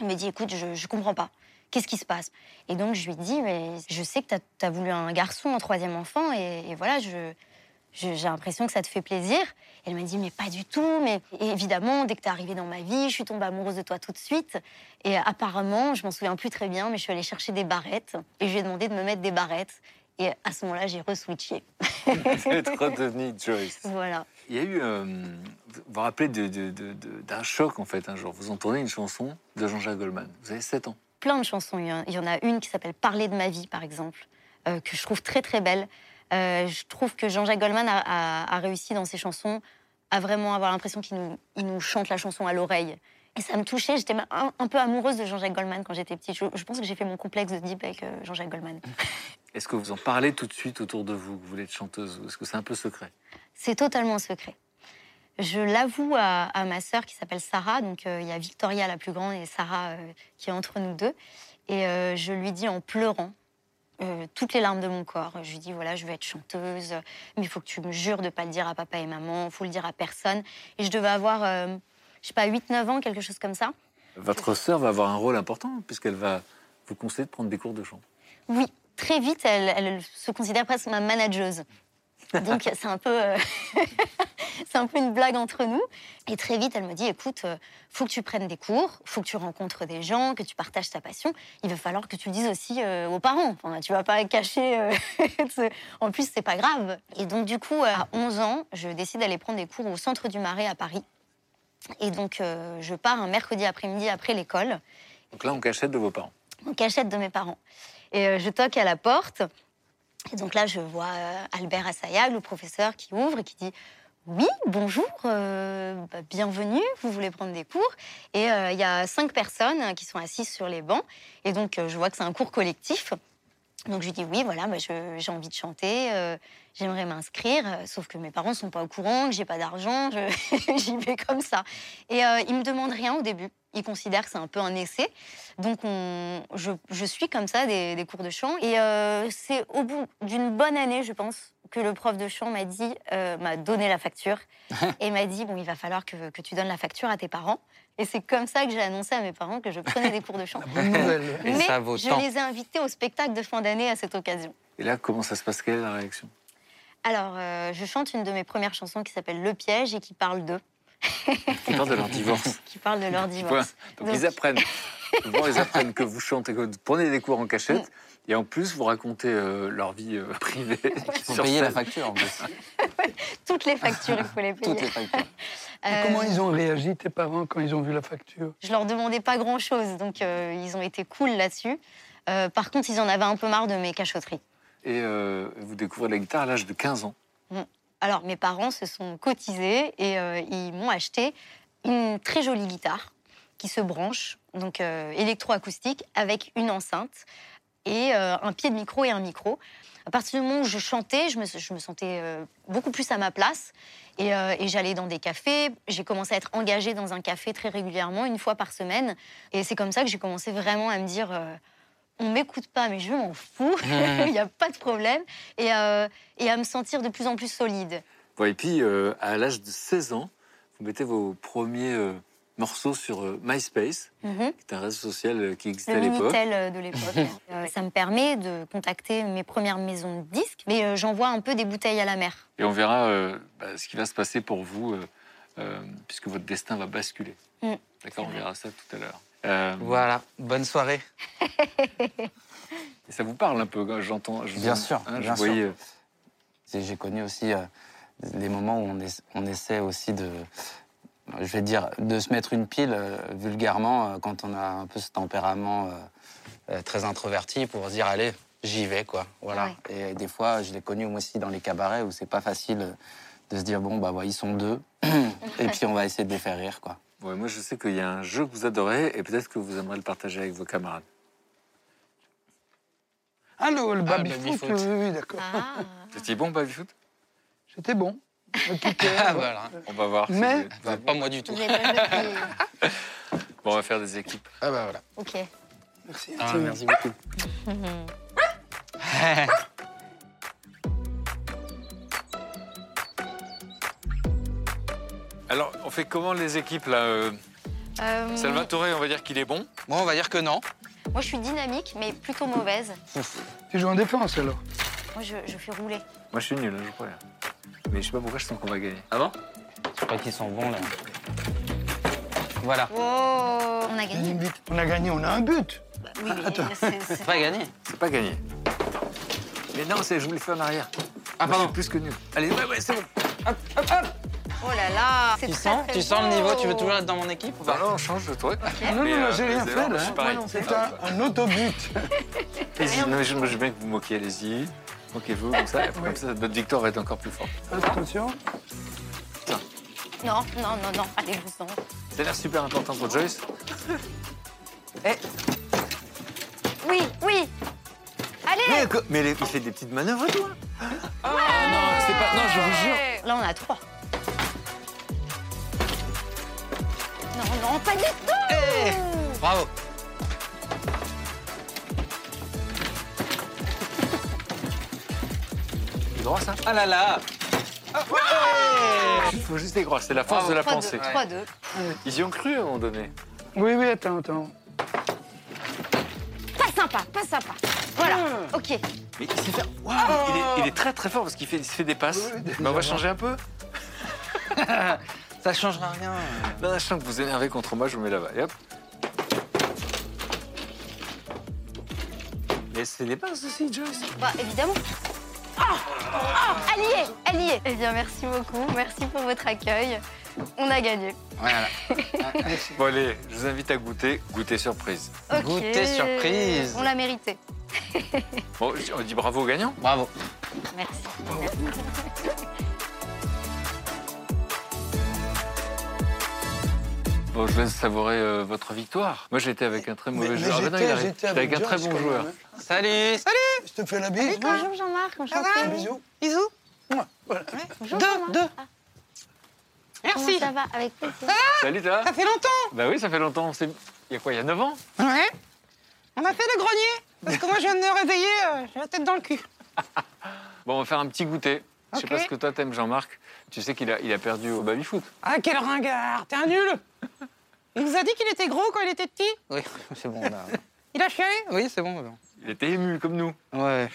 Elle me dit Écoute, je ne comprends pas. Qu'est-ce qui se passe? Et donc je lui dis Mais je sais que tu as, voulu un garçon, un troisième enfant, et, et voilà, je. J'ai l'impression que ça te fait plaisir. Elle m'a dit, mais pas du tout. Mais et évidemment, dès que tu es arrivée dans ma vie, je suis tombée amoureuse de toi tout de suite. Et apparemment, je m'en souviens plus très bien, mais je suis allée chercher des barrettes et je lui ai demandé de me mettre des barrettes. Et à ce moment-là, j'ai re-switché. Vous êtes redevenue Joyce. Voilà. Il y a eu, euh, vous vous rappelez d'un choc en fait un jour. Vous entendez une chanson de Jean-Jacques Goldman. Vous avez 7 ans. plein de chansons. Il y en- a une qui s'appelle Parler de ma vie, par exemple, euh, que je trouve très très belle. Euh, je trouve que Jean-Jacques Goldman a, a- a réussi dans ses chansons à vraiment avoir l'impression qu'il nous, il nous chante la chanson à l'oreille. Et ça me touchait. J'étais un, un peu amoureuse de Jean-Jacques Goldman quand j'étais petite. Je, je pense que j'ai fait mon complexe de Deep avec euh, Jean-Jacques Goldman. Est-ce que vous en parlez tout de suite autour de vous que vous voulez être chanteuse est-ce que c'est un peu secret? C'est totalement secret. Je l'avoue à, à ma sœur qui s'appelle Sarah. Donc euh, il y a Victoria la plus grande et Sarah euh, qui est entre nous deux. Et je lui dis en pleurant euh, toutes les larmes de mon corps. Je lui dis voilà, je veux être chanteuse, mais il faut que tu me jures de pas le dire à papa et maman, il faut le dire à personne. Et je devais avoir, euh, je sais pas, 8-9 ans, quelque chose comme ça. Votre sœur va avoir un rôle important puisqu'elle va vous conseiller de prendre des cours de chant. Oui, très vite, elle, elle se considère presque ma manageuse. Donc c'est un peu, euh, c'est un peu une blague entre nous. Et très vite, elle me dit "Écoute, euh, faut que tu prennes des cours, faut que tu rencontres des gens, que tu partages ta passion. Il va falloir que tu le dises aussi euh, aux parents. Enfin, tu vas pas cacher. euh, en plus, c'est pas grave." Et donc du coup, à 11 ans, je décide d'aller prendre des cours au Centre du Marais à Paris. Et donc, euh, je pars un mercredi après-midi après l'école Donc là, on cachette de vos parents. en cachette de mes parents. Et euh, je toque à la porte. Et donc là, je vois euh, Albert Assayag, le professeur, qui ouvre et qui dit Oui, bonjour, bah, bienvenue, vous voulez prendre des cours? Et il y a cinq personnes qui sont assises sur les bancs. Et donc, je vois que c'est un cours collectif. Donc, je lui dis Oui, voilà, bah, j'ai envie de chanter, euh, j'aimerais m'inscrire. Euh, Sauf que mes parents sont pas au courant, que j'ai pas d'argent, j'y vais comme ça. Et euh, ils me demandent rien au début. Ils considèrent que c'est un peu un essai. Donc, on- je, je suis comme ça des, des cours de chant. Et euh, c'est au bout d'une bonne année, je pense, que le prof de chant m'a dit, euh, m'a donné la facture et m'a dit bon, il va falloir que, que tu donnes la facture à tes parents. Et c'est comme ça que j'ai annoncé à mes parents que je prenais des cours de chant. Mais ça vaut je les ai invités au spectacle de fin d'année à cette occasion. Et là, comment ça se passe? Quelle est la réaction? Alors, euh, je chante une de mes premières chansons qui s'appelle Le piège et qui parle d'eux, Qui parle de leur divorce. qui parle de leur divorce. Donc, Donc- ils apprennent. Ils apprennent que vous chantez, que vous prenez des cours en cachette. Et en plus, vous racontez euh, leur vie euh, privée. Il faut payer la facture en plus. Toutes les factures, il faut les payer. Toutes les factures. Euh, Comment ils ont réagi, tes parents, quand ils ont vu la facture? Je leur demandais pas grand-chose, donc euh, ils ont été cool là-dessus. Euh, par contre, ils en avaient un peu marre de mes cachotteries. Et euh, vous découvrez la guitare à l'âge de 15 ans. Alors, mes parents se sont cotisés et euh, ils m'ont acheté une très jolie guitare qui se branche, donc euh, électroacoustique, avec une enceinte et euh, un pied de micro et un micro. À partir du moment où je chantais, je me, je me sentais beaucoup plus à ma place. Et, et j'allais dans des cafés. J'ai commencé à être engagée dans un café très régulièrement, une fois par semaine. Et c'est comme ça que j'ai commencé vraiment à me dire on m'écoute pas, mais je m'en fous, il n'y a pas de problème. Et, euh, et à me sentir de plus en plus solide. Et puis, euh, à l'âge de 16 ans, vous mettez vos premiers euh, morceaux sur MySpace, Mhm. qui est un réseau social qui existait Le à l'époque. Euh, de l'époque. Ça me permet de contacter mes premières maisons de disques, mais j'envoie un peu des bouteilles à la mer. Et on verra bah, ce qui va se passer pour vous, puisque votre destin va basculer. Mm. D'accord, on verra ça tout à l'heure. Euh, Voilà, bonne soirée. et ça vous parle un peu, quand j'entends. je- Bien sûr, hein, bien voyais, euh, J'ai connu aussi euh, des moments où on, es- on essaie aussi de, je vais dire, de se mettre une pile euh, vulgairement euh, quand on a un peu ce tempérament euh, euh, très introverti pour se dire allez, j'y vais quoi. Voilà. Et des fois, je l'ai connu moi aussi dans les cabarets où c'est pas facile euh, de se dire bon bah ouais, ils sont deux et puis on va essayer de les faire rire quoi. Ouais, moi, je sais qu'il y a un jeu que vous adorez et peut-être que vous aimeriez le partager avec vos camarades. Allô, le Ah, baby-foot baby-foot. Oui, oui, d'accord. Ah. Étiez bon, baby foot? C'était bon. Ah voilà. On va voir. si Mais- vous- Bah, pas moi du tout. Bon, on va faire des équipes. Ah bah voilà. Ok. Merci. Ah, merci beaucoup. Alors, on fait comment les équipes là euh, Euh, Salvatore, on va dire qu'il est bon. Bon, on va dire que non. Moi, je suis dynamique, mais plutôt mauvaise. Tu joues en défense alors Moi, je, je fais rouler. Moi, je suis nul, hein, je crois. Mais je sais pas pourquoi je sens qu'on va gagner. Ah bon? Je crois qu'ils sont bons là. Voilà. Oh, on a gagné. On a gagné, on a un but. Oui, mais Attends. c'est- pas gagné. C'est pas gagné. Mais non, c'est je l'ai fait en arrière. Ah Moi, je pardon. suis plus que nul. Allez, ouais, ouais, c'est bon. Oh là là c'est Tu très, sens, très tu sens le beau. niveau Tu veux toujours être dans mon équipe ou Bah pas? Non, on change de toi. Non, non, non, euh, j'ai rien c'est fait là. je suis hein. pareil. C'est un, un autobut. Allez-y, non, mais je, je veux bien que vous moquiez, allez-y. Moquez-vous, comme ça. Comme ça, notre victoire va être encore plus forte. Attention. Non, non, non, non, allez, vous en. Ça a l'air super important pour Joyce. Oui, oui Allez Mais, il fait des petites manœuvres, toi Ah non, c'est pas. Non, je vous jure. Là, on a trois. Non, pas du tout Bravo. C'est droit ça Ah là là Il faut juste y croire, c'est la force de la 3-2. pensée. 3-2. Ils y ont cru à un moment donné. Oui, oui, attends, attends. Pas sympa, pas sympa. Voilà, ok. Mais il sait faire. Waouh, il, est, il est très très fort parce qu'il fait, il se fait des passes. Oui, oui, Mais on va changer un peu. Ça changera rien. Non, je sens que vous énervez contre moi, je vous mets là-bas. Et hop. Mais c'est des passes aussi, Joyce. Bah, évidemment. Ah Ah Elle y est Elle y est Eh bien, merci beaucoup. Merci pour votre accueil. On a gagné. Voilà. Bon, allez, je vous invite à goûter. Goûter surprise. Ok. Goûter surprise. On l'a mérité. Bon, on dit bravo au gagnant. Bravo. Merci. Bon, je laisse savourer euh, votre victoire. Moi, j'étais avec un très mauvais mais joueur. Ah, j'étais J'étais avec un très bon joueur. même, hein. Salut Salut Je te fais la bise. Bonjour Jean-Marc, enchanté. Un bisou. Bisous. Mouah, Voilà. Bonjour Deux, Jean-Marc. deux. Ah, Merci. Comment ça va Avec plaisir. Salut, toi. Ça fait longtemps. Bah oui, ça fait longtemps. C'est- Il y a quoi, il y a 9 ans Ouais. On a fait le grenier. Parce que moi, je viens de me réveiller, euh, j'ai la tête dans le cul. Bon, on va faire un petit goûter. Je sais pas ce que toi t'aimes, Jean-Marc. Tu sais qu'il a, il a perdu au baby-foot. Ah, quel ringard. T'es un nul. Il vous a dit qu'il était gros quand il était petit Oui, c'est bon. Là. Il a chialé Oui, c'est bon. Il était ému comme nous. Ouais.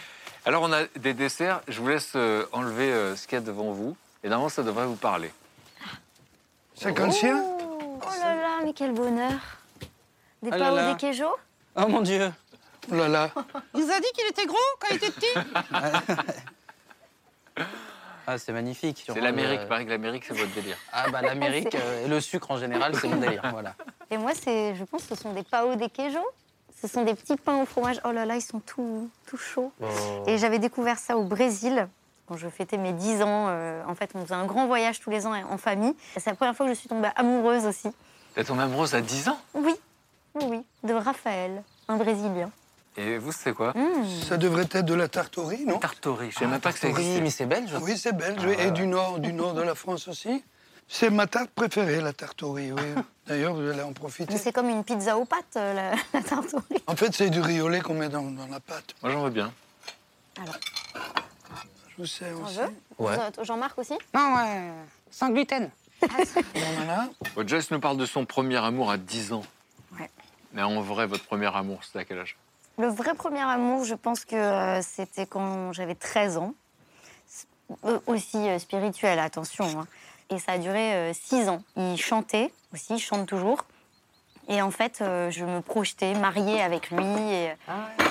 Alors, on a des desserts. Je vous laisse euh, enlever euh, ce qu'il y a devant vous. Et normalement, ça devrait vous parler. 56 Oh là là, mais quel bonheur. Des Ah des queijo Oh mon Dieu. Oh là là. Il vous a dit qu'il était gros quand il était petit Ah, c'est magnifique. C'est l'Amérique. euh, que l'Amérique, c'est votre délire. Ah bah l'Amérique C'est- euh, et le sucre en général, c'est mon délire. Voilà. Et moi, c'est, je pense que ce sont des pao des queijo. Ce sont des petits pains au fromage. Oh là là, ils sont tout, tout chauds. Et j'avais découvert ça au Brésil quand je fêtais mes 10 ans. Euh, en fait, on faisait un grand voyage tous les ans en famille. Et C'est la première fois que je suis tombée amoureuse aussi. T'es tombée amoureuse à 10 ans? Oui, oui, oui, de Raphaël, un Brésilien. Et vous, c'est quoi Mmh. Ça devrait être de la tartorie, non Tartori. Je sais même pas que ça Oui, existait. mais c'est belge. Oui, c'est belge, oui, et du nord, du nord de la France aussi. C'est ma tarte préférée, la tartorie, oui. D'ailleurs, vous allez en profiter. Mais c'est comme une pizza aux pâtes, euh, la, la tartorie. En fait, c'est du riolet qu'on met dans, dans la pâte. Moi, j'en veux bien. Je vous sais On aussi. veut Ouais. Vous- Jean-Marc aussi? Non, ouais. Sans gluten. Bon, voilà. Joyce nous parle de son premier amour à 10 ans. Ouais. Mais en vrai, votre premier amour, c'était à quel âge? Le vrai premier amour, je pense que euh, c'était quand j'avais 13 ans. Euh, aussi euh, spirituel, attention. hein. Et ça a duré 6 ans. Il chantait aussi, il chante toujours. Et en fait, euh, je me projetais mariée avec lui. Et,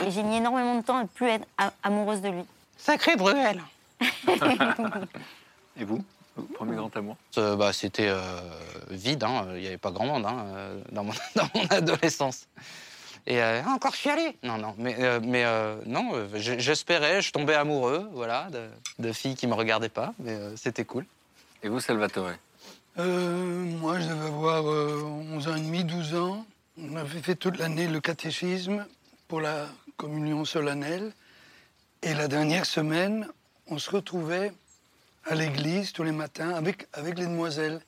et j'ai mis énormément de temps à plus être amoureuse de lui. Sacré Bruel. Et vous Premier grand amour? Euh, bah, C'était euh, vide, hein. il n'y avait pas grand monde hein, euh, dans, mon, dans mon adolescence. Et euh, Encore chialé. non, non, mais, euh, mais euh, non, euh, j'espérais, je tombais amoureux, voilà, de, de filles qui me regardaient pas, mais euh, c'était cool. Et vous, Salvatore? Euh, moi, je devais avoir euh, 11 ans et demi, 12 ans. On avait fait toute l'année le catéchisme pour la communion solennelle. Et la dernière semaine, on se retrouvait à l'église tous les matins avec, avec les demoiselles.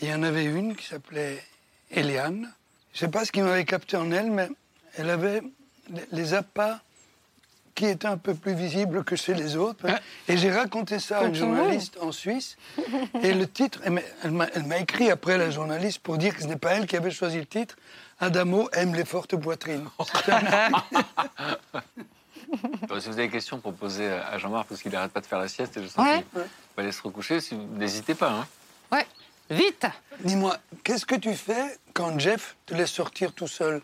Et il y en avait une qui s'appelait Eliane. Je ne sais pas ce qui m'avait capté en elle, mais elle avait les- appâts qui étaient un peu plus visibles que chez les autres. Et j'ai raconté ça à une journaliste en Suisse. Et le titre, elle m'a- écrit après la journaliste pour dire que ce n'est pas elle qui avait choisi le titre. Adamo aime les fortes poitrines. Si vous avez des questions pour poser à Jean-Marc, parce qu'il n'arrête pas de faire la sieste, et je sens Ouais. qu'il va aller se recoucher, si n'hésitez pas. Hein. Ouais. Vite. Dis-moi, qu'est-ce que tu fais quand Jeff te laisse sortir tout seul?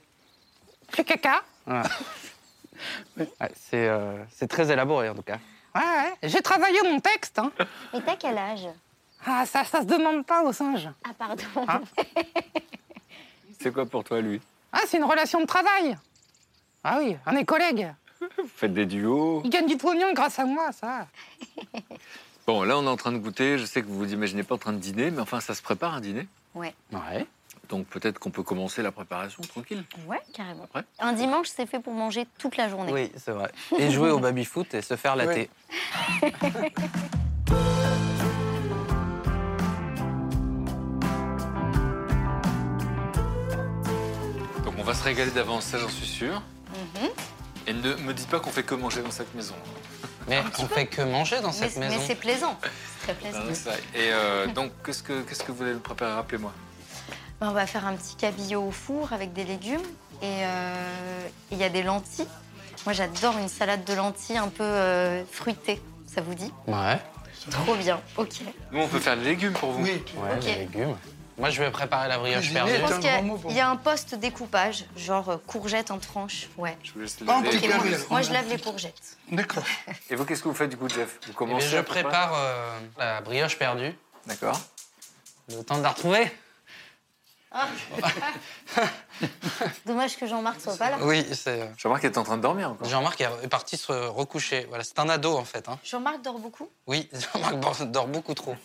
Fais caca. Ouais, c'est euh, c'est très élaboré en tout cas. Ouais, ouais. J'ai travaillé mon texte. Hein. Et t'as quel âge? Ah, ça, ça se demande pas aux singes. Ah, pardon. Ah. C'est quoi pour toi, lui? Ah, c'est une relation de travail. Ah oui, on est collègues. Vous faites des duos Il gagne du pognon grâce à moi, ça. Bon, là, on est en train de goûter. Je sais que vous vous imaginez pas en train de dîner, mais enfin, ça se prépare un dîner. Ouais, Ouais. Donc peut-être qu'on peut commencer la préparation tranquille. ouais, carrément. Après Un dimanche, c'est fait pour manger toute la journée. Oui, c'est vrai. Et jouer au baby-foot et se faire latter. Donc on va se régaler d'avance, ça j'en suis sûr. Mhm. Et ne me dites pas qu'on fait que manger dans cette maison. Mais on fait que manger dans Mais, cette maison. mais c'est plaisant. C'est très plaisant. Ah, c'est vrai. Et euh, donc, qu'est-ce que, qu'est-ce que vous allez nous préparer? Rappelez-moi. On va faire un petit cabillaud au four avec des légumes. Et euh, il y a des lentilles. Moi, j'adore une salade de lentilles un peu euh, fruitée. Ça vous dit? Ouais. Trop bien. Ok. Nous, on peut faire des légumes pour vous. Oui. Ouais, des légumes. Moi, je vais préparer la brioche perdue. Je pense qu'il y a- y un poste découpage, genre euh, courgette en tranches. Ouais. Je vous laisse laver. Ok, moi, je lave les courgettes. D'accord. Et vous, qu'est-ce que vous faites du coup, Jeff? Vous Eh bien, commencez je prépare euh, la brioche perdue. D'accord. Le temps de la retrouver Dommage que Jean-Marc soit pas là. Oui, c'est. euh, Jean-Marc est en train de dormir encore. Jean-Marc est parti se recoucher. Voilà, c'est un ado en fait. hein. Jean-Marc dort beaucoup? Oui, Jean-Marc dort beaucoup trop.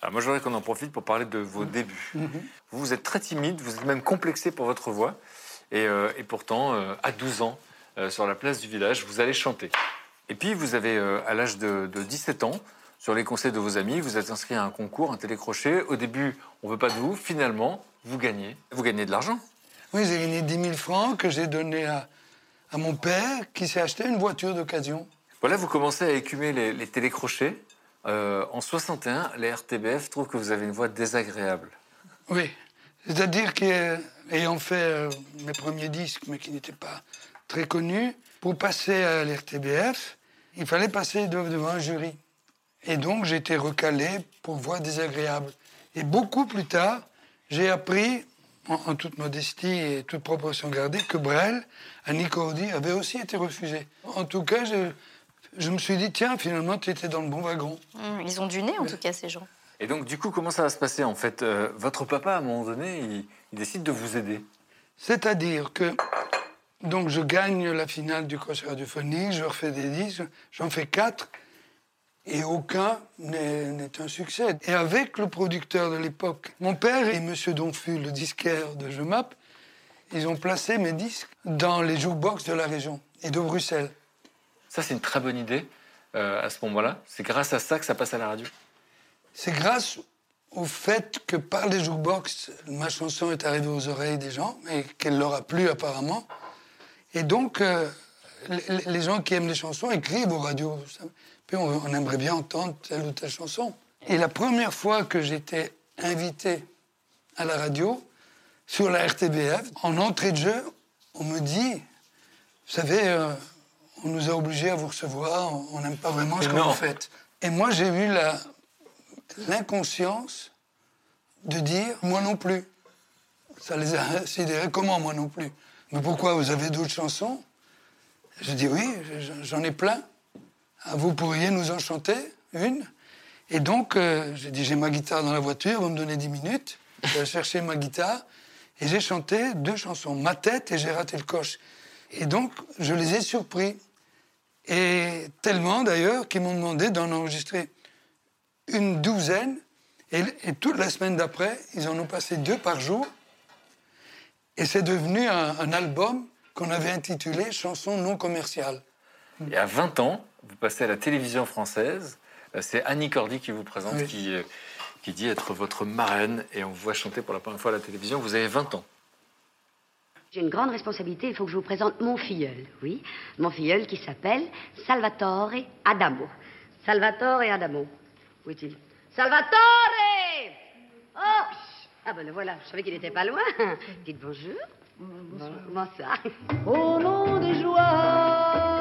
Alors moi, je voudrais qu'on en profite pour parler de vos débuts. Vous, vous êtes très timide, vous êtes même complexé pour votre voix. Et, euh, et pourtant, euh, à 12 ans, euh, sur la place du village, vous allez chanter. Et puis, vous avez, euh, à l'âge de, de 17 ans, sur les conseils de vos amis, vous êtes inscrit à un concours, un télécrochet. Au début, on ne veut pas de vous. Finalement, vous gagnez. Vous gagnez de l'argent. Oui, j'ai gagné 10 000 francs que j'ai donné à, à mon père qui s'est acheté une voiture d'occasion. Voilà, vous commencez à écumer les, les télécrochets. Euh, en 61, les RTBF trouvent que vous avez une voix désagréable. Oui. C'est-à-dire qu'ayant fait euh, mes premiers disques, mais qui n'étaient pas très connus, pour passer à l'RTBF, il fallait passer de- devant un jury. Et donc, j'ai été recalé pour voix désagréable. Et beaucoup plus tard, j'ai appris, en, en toute modestie et toute proportion gardée, que Brel, à Nicordi, avait aussi été refusé. En tout cas, je, je me suis dit, tiens, finalement, tu étais dans le bon wagon. Hum, Ils ont du nez, en tout cas, ces gens. Et donc, du coup, comment ça va se passer en fait? Euh, Votre papa, à un moment donné, il, il décide de vous aider. C'est-à-dire que donc je gagne la finale du concert radiophonique, je refais des disques, j'en fais quatre, et aucun n'est un succès. Et avec le producteur de l'époque, mon père et Monsieur Donfu, le disquaire de Je Map, ils ont placé mes disques dans les jukebox de la région et de Bruxelles. Ça, c'est une très bonne idée euh, à ce moment-là. C'est grâce à ça que ça passe à la radio. C'est grâce au fait que par les jukebox, ma chanson est arrivée aux oreilles des gens et qu'elle leur a plu apparemment. Et donc, euh, les gens qui aiment les chansons écrivent aux radios. Puis on, on aimerait bien entendre telle ou telle chanson. Et la première fois que j'étais invité à la radio, sur la RTBF, en entrée de jeu, on me dit, vous savez, euh, on nous a obligés à vous recevoir, on- n'aime pas vraiment ce que vous faites. Et moi, j'ai eu la, l'inconscience de dire moi non plus. Ça les a sidérés. Comment moi non plus? Mais pourquoi Vous avez d'autres chansons? Je dis oui, je- j'en ai plein. Ah, Vous pourriez nous en chanter une? Et donc, euh, j'ai dit j'ai ma guitare dans la voiture, vous me donnez 10 minutes. J'ai cherché ma guitare et j'ai chanté deux chansons, Ma tête et J'ai raté le coche. Et donc, je les ai surpris. Et tellement d'ailleurs qu'ils m'ont demandé d'en enregistrer une douzaine. Et, toute la semaine d'après, ils en ont passé deux par jour. Et c'est devenu un, un album qu'on avait intitulé Chansons non commerciales. Et à 20 ans, vous passez à la télévision française. Euh, C'est Annie Cordy qui vous présente, Oui. qui, euh, qui dit être votre marraine. Et on vous voit chanter pour la première fois à la télévision. Vous avez 20 ans. J'ai une grande responsabilité, il faut que je vous présente mon filleul, oui. Mon filleul qui s'appelle Salvatore Adamo. Salvatore Adamo. Où est-il Salvatore Oh Ah ben le voilà, je savais qu'il n'était pas loin. Dites bonjour. Bonjour. Bonsoir. Au nom des joies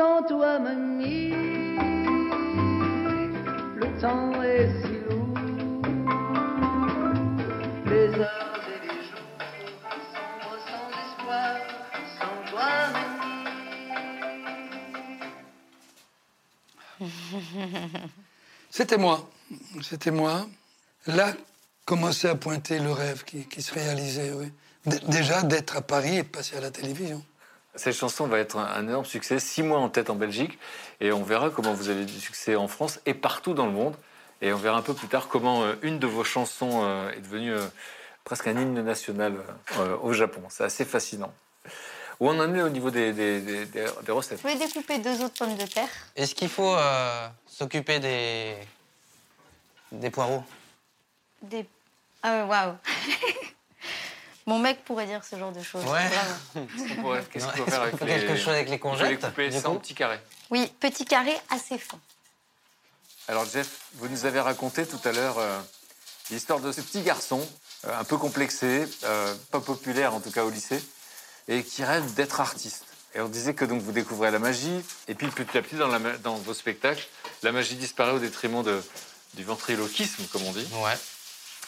sans toi, mamie, le temps est si lourd, les heures et les jours sombres sans espoir, sans toi, mamie. C'était moi. C'était moi. Là commençait à pointer le rêve qui, se réalisait. Oui. Déjà d'être à Paris et passer à la télévision. Cette chanson va être un, énorme succès, six mois en tête en Belgique, et on verra comment vous avez du succès en France et partout dans le monde. Et on verra un peu plus tard comment euh, une de vos chansons euh, est devenue euh, presque un hymne national au Japon. C'est assez fascinant. Où on en est au niveau des, des- des- des- recettes? Vous pouvez découper deux autres pommes de terre. Est-ce qu'il faut euh, s'occuper des... des poireaux? Des... Ah ouais, waouh. Mon mec pourrait dire ce genre de choses. Ouais. Qu'est-ce qu'on qu'il faut faire avec les... quelque chose avec les On peut couper en coup petits carrés. Oui, petit carré assez fin. Alors Jeff, vous nous avez raconté tout à l'heure euh, l'histoire de ce petit garçon, euh, un peu complexé, euh, pas populaire en tout cas au lycée, et qui rêve d'être artiste. Et on disait que donc vous découvrez la magie, et puis petit à petit dans, la dans vos spectacles, la magie disparaît au détriment de, du ventriloquisme, comme on dit. Ouais.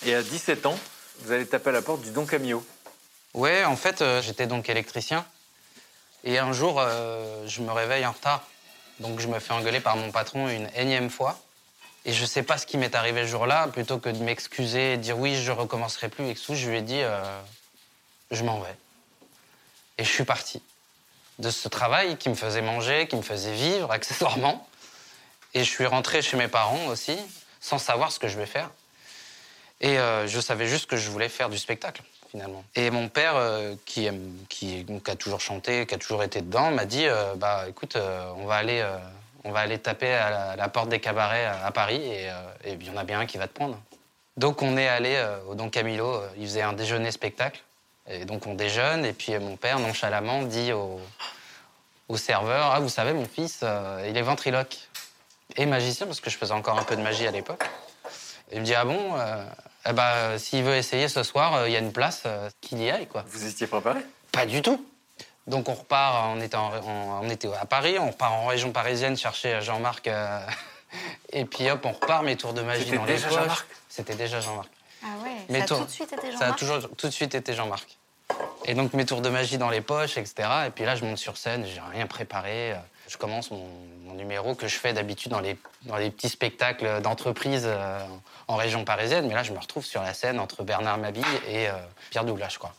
Et à 17 ans, vous allez taper à la porte du Don Camillo. Ouais, en fait, euh, j'étais donc électricien. Et un jour, euh, je me réveille en retard. Donc, je me fais engueuler par mon patron une énième fois. Et je sais pas ce qui m'est arrivé ce jour-là. Plutôt que de m'excuser et dire oui, je recommencerai plus et tout, je lui ai dit euh, je m'en vais. Et je suis parti de ce travail qui me faisait manger, qui me faisait vivre accessoirement. Et je suis rentré chez mes parents aussi, sans savoir ce que je vais faire. Et euh, je savais juste que je voulais faire du spectacle, finalement. Et mon père, euh, qui, aime- a toujours chanté, qui a toujours été dedans, m'a dit euh, Bah écoute, on, va aller, on va aller taper à la, porte des cabarets à, Paris et il y en a bien un qui va te prendre. Donc on est allé au Don Camillo, euh, il faisait un déjeuner-spectacle. Et donc on déjeune, et puis mon père, nonchalamment, dit au, au serveur Ah, vous savez, mon fils, il est ventriloque. Et magicien, parce que je faisais encore un peu de magie à l'époque. Il me dit Ah bon eh ben, euh, S'il veut essayer ce soir, euh, il y a une place, euh, qu'il y aille, quoi. Vous étiez préparé? Pas du tout. Donc on repart, on était, en- en- on était à Paris, on repart en région parisienne chercher Jean-Marc. euh, et puis hop, on repart, mes tours de magie dans les déjà poches. Jean-Marc C'était déjà Jean-Marc. Ah ouais, Mais ça a tout de suite été Ça a Jean-Marc? toujours tout de suite été Jean-Marc. Et donc mes tours de magie dans les poches, etc. Et puis là, je monte sur scène, j'ai rien préparé. Je commence mon, mon numéro que je fais d'habitude dans les, dans les petits spectacles d'entreprise euh, en région parisienne. Mais là, je me retrouve sur la scène entre Bernard Mabille et euh, Pierre Douglas, quoi.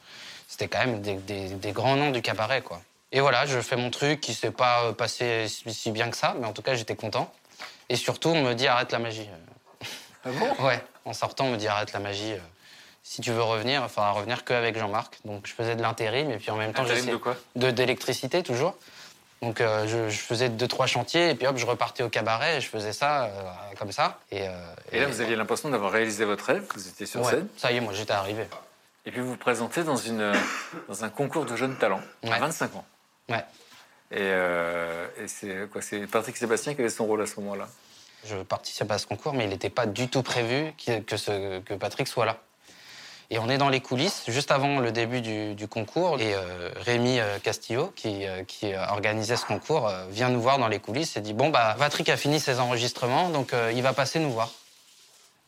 C'était quand même des, des- des grands noms du cabaret, quoi. Et voilà, je fais mon truc qui s'est pas euh, passé si, si bien que ça, mais en tout cas, j'étais content. Et surtout, on me dit arrête la magie. Ah bon? Ouais, en sortant, on me dit arrête la magie. Si tu veux revenir, il faudra revenir qu'avec Jean-Marc. Donc je faisais de l'intérim et puis en même temps, j'essayais- de quoi? De d'électricité toujours. Donc euh, je, je faisais deux trois chantiers et puis hop, je repartais au cabaret et je faisais ça euh, comme ça. Et, euh, Et là, vous aviez l'impression d'avoir réalisé votre rêve, vous étiez sur ouais, scène. ça y est, moi j'étais arrivé. Et puis vous vous présentez dans, une, dans un concours de jeunes talents, à Ouais. 25 ans. Ouais. Et, et c'est quoi C'est Patrick Sébastien qui avait son rôle à ce moment-là? Je participe à ce concours, mais il n'était pas du tout prévu que, que ce- que Patrick soit là. Et on est dans les coulisses, juste avant le début du, du concours. Et euh, Rémi euh, Castillo, qui, euh, qui euh, organisait ce concours, euh, vient nous voir dans les coulisses et dit Bon, bah, Patrick a fini ses enregistrements, donc euh, il va passer nous voir.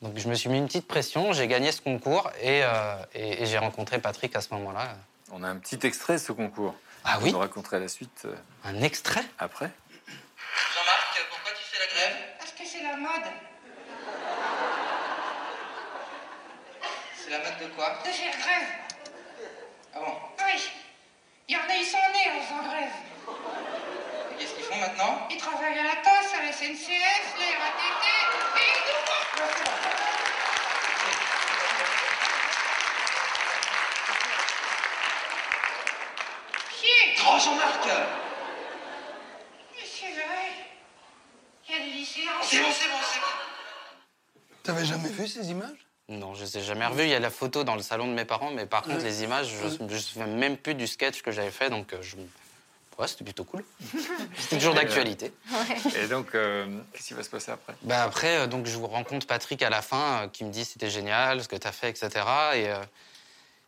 Donc je me suis mis une petite pression, j'ai gagné ce concours et, euh, et- et j'ai rencontré Patrick à ce moment-là. On a un petit extrait de ce concours. Ah oui nous raconterez la suite euh, Un extrait? après. Jean-Marc, pourquoi tu fais la grève? Parce que c'est la mode C'est la mode de quoi de faire grève. Ah bon Oui. Il y en a, ils sont nés en faisant grève. Qu'est-ce qu'ils font maintenant Ils travaillent à la tasse, à la SNCF, la RATP et Chier Oh Jean-Marc Mais c'est vrai. Il y a des lycéens. C'est bon, c'est bon, c'est bon T'avais jamais vu ces images? Non, je les ai jamais revus. Il y a la photo dans le salon de mes parents, mais par contre, les images, je ne me souviens même plus du sketch que j'avais fait, donc euh, je... ouais, c'était plutôt cool. C'était toujours euh, d'actualité. Et donc, euh, qu'est-ce qui va se passer après? Bah après, euh, donc, je vous rencontre Patrick à la fin, euh, qui me dit c'était génial, ce que tu as fait, etc. Et euh,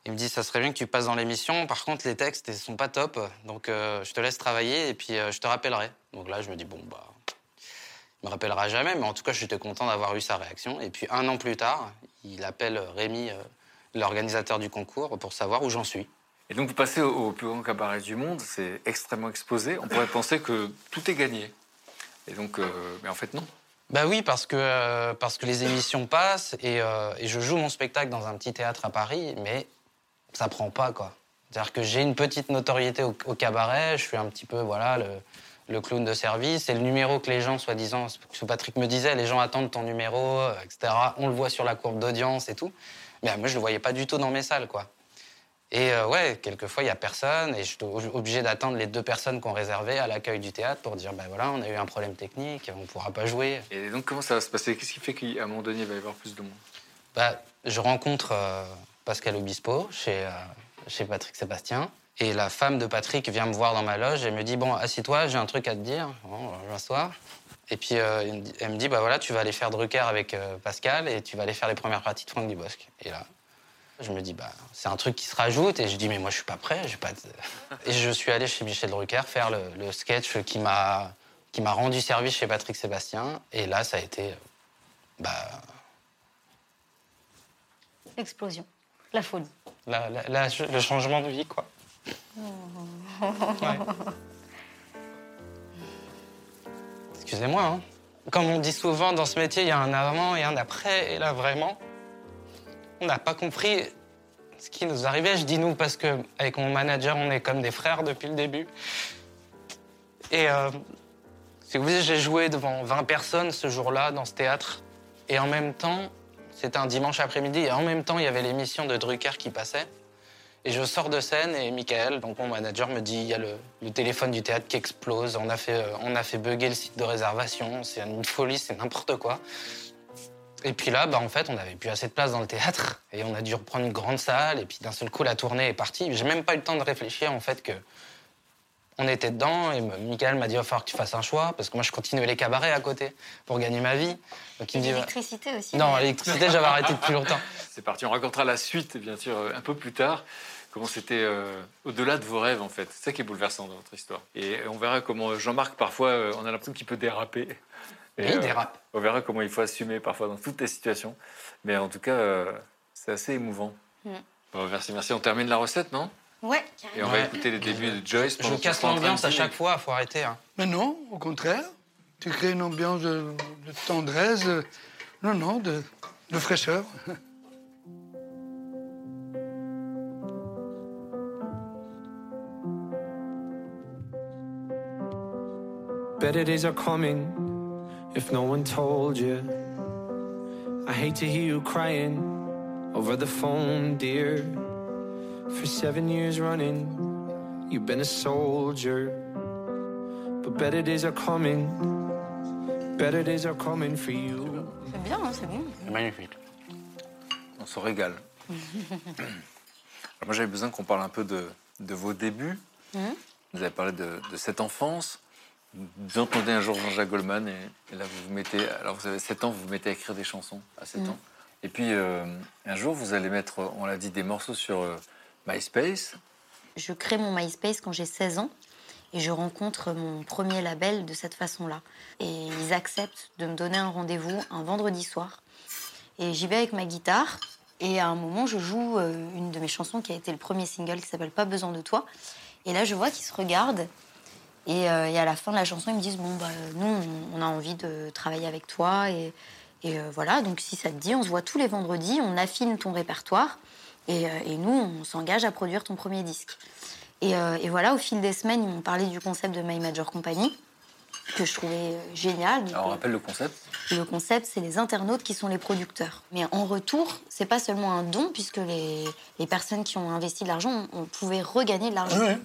il me dit ça serait bien que tu passes dans l'émission. Par contre, les textes, ils sont pas top, donc euh, je te laisse travailler et puis euh, je te rappellerai. Donc là, je me dis bon bah, il me rappellera jamais, mais en tout cas, j'étais content d'avoir eu sa réaction. Et puis un an plus tard, il appelle Rémi, euh, l'organisateur du concours, pour savoir où j'en suis. Et donc, vous passez au, au plus grand cabaret du monde, c'est extrêmement exposé. On pourrait penser que tout est gagné. Et donc, euh, mais en fait, non. Bah oui, parce que, euh, parce que les émissions passent et, euh, et je joue mon spectacle dans un petit théâtre à Paris, mais ça prend pas, quoi. C'est-à-dire que j'ai une petite notoriété au, au cabaret, je suis un petit peu, voilà, le, le clown de service. C'est le numéro que les gens, soi-disant, ce que Patrick me disait, les gens attendent ton numéro, euh, etc. On le voit sur la courbe d'audience et tout. Mais euh, moi, je le voyais pas du tout dans mes salles, quoi. Et euh, ouais, quelquefois, il n'y a personne et je suis obligé d'attendre les deux personnes qu'on réservait à l'accueil du théâtre pour dire, ben voilà, on a eu un problème technique, on ne pourra pas jouer. Et donc, comment ça va se passer? Qu'est-ce qui fait qu'à un moment donné, il va y avoir plus de monde? Bah, je rencontre euh, Pascal Obispo chez, euh, chez Patrick Sébastien. Et la femme de Patrick vient me voir dans ma loge et me dit Bon, assis-toi, j'ai un truc à te dire. Bon, je m'assois. Et puis euh, elle me dit Bah voilà, tu vas aller faire Drucker avec euh, Pascal et tu vas aller faire les premières parties de Franck Dubosc. Et là, je me dis Bah, c'est un truc qui se rajoute. Et je dis Mais moi, je suis pas prêt. j'ai Pas de- Et je suis allé chez Michel Drucker faire le, le sketch qui m'a qui m'a rendu service chez Patrick Sébastien. Et là, ça a été. euh, Bah, Explosion. La folie. la- la- la- le changement de vie, quoi. Excusez-moi, hein. Comme on dit souvent dans ce métier, il y a un avant et un après. Et là, vraiment, on n'a pas compris ce qui nous arrivait. Je dis nous parce que avec mon manager, on est comme des frères depuis le début. Et euh, si vous voulez, j'ai joué devant 20 personnes ce jour-là dans ce théâtre. Et en même temps, c'était un dimanche après-midi, et en même temps, il y avait l'émission de Drucker qui passait. Et je sors de scène et Michael, donc mon manager, me dit il y a le, le téléphone du théâtre qui explose. On a fait, euh, on a fait bugger le site de réservation. C'est une folie, c'est n'importe quoi. Et puis là, bah, en fait, on n'avait plus assez de place dans le théâtre et on a dû reprendre une grande salle. Et puis d'un seul coup, la tournée est partie. J'ai même pas eu le temps de réfléchir en fait que on était dedans et Michael m'a dit il va falloir que tu fasses un choix parce que moi je continuais les cabarets à côté pour gagner ma vie. Donc il me dit L'électricité aussi. non, l'électricité j'avais arrêté depuis longtemps. C'est parti, on racontera la suite, bien sûr, un peu plus tard. Comment c'était euh, au-delà de vos rêves, en fait. C'est ça qui est bouleversant dans votre histoire. Et on verra comment Jean-Marc, parfois, euh, on a l'impression qu'il peut déraper. Et, Oui, il dérape. On verra comment il faut assumer parfois dans toutes les situations. Mais en tout cas, euh, c'est assez émouvant. Mm. Bon, merci, merci. On termine la recette, non? Ouais, Et on va écouter les débuts de Joyce. Je pendant qu'on casse l'ambiance à chaque fois, faut arrêter. hein. Mais non, au contraire. Tu crées une ambiance de, de tendresse, de- non, non, de, de fraîcheur. Better days are coming if no one told you. I hate to hear you crying over the phone, dear. For seven years running, you've been a soldier. But better days are coming. Better days are coming for you. C'est bien, hein, c'est bon. C'est magnifique. On se régale. Alors moi, j'avais besoin qu'on parle un peu de, de vos débuts. Vous avez parlé de, de cette enfance. Vous entendez un jour Jean-Jacques Goldman et, et là, vous vous mettez. Alors, vous avez 7 ans, vous vous mettez à écrire des chansons à 7 Mhm. ans. Et puis, euh, un jour, vous allez mettre, on l'a dit, des morceaux sur euh, MySpace. Je crée mon MySpace quand j'ai 16 ans et je rencontre mon premier label de cette façon-là. Et ils acceptent de me donner un rendez-vous un vendredi soir. Et j'y vais avec ma guitare. Et à un moment, je joue euh, une de mes chansons qui a été le premier single qui s'appelle Pas besoin de toi. Et là, je vois qu'ils se regardent. Et, euh, et à la fin de la chanson, ils me disent Bon, bah, nous, on- a envie de travailler avec toi. Et, et, euh, voilà, donc si ça te dit, on se voit tous les vendredis, on affine ton répertoire. Et, euh, et nous, on s'engage à produire ton premier disque. Et, euh, et voilà, au fil des semaines, ils m'ont parlé du concept de My Major Company, que je trouvais génial. Donc, Alors, on rappelle le concept. le concept, c'est les internautes qui sont les producteurs. Mais en retour, c'est pas seulement un don, puisque les, les personnes qui ont investi de l'argent, on, on pouvait regagner de l'argent. Ouais.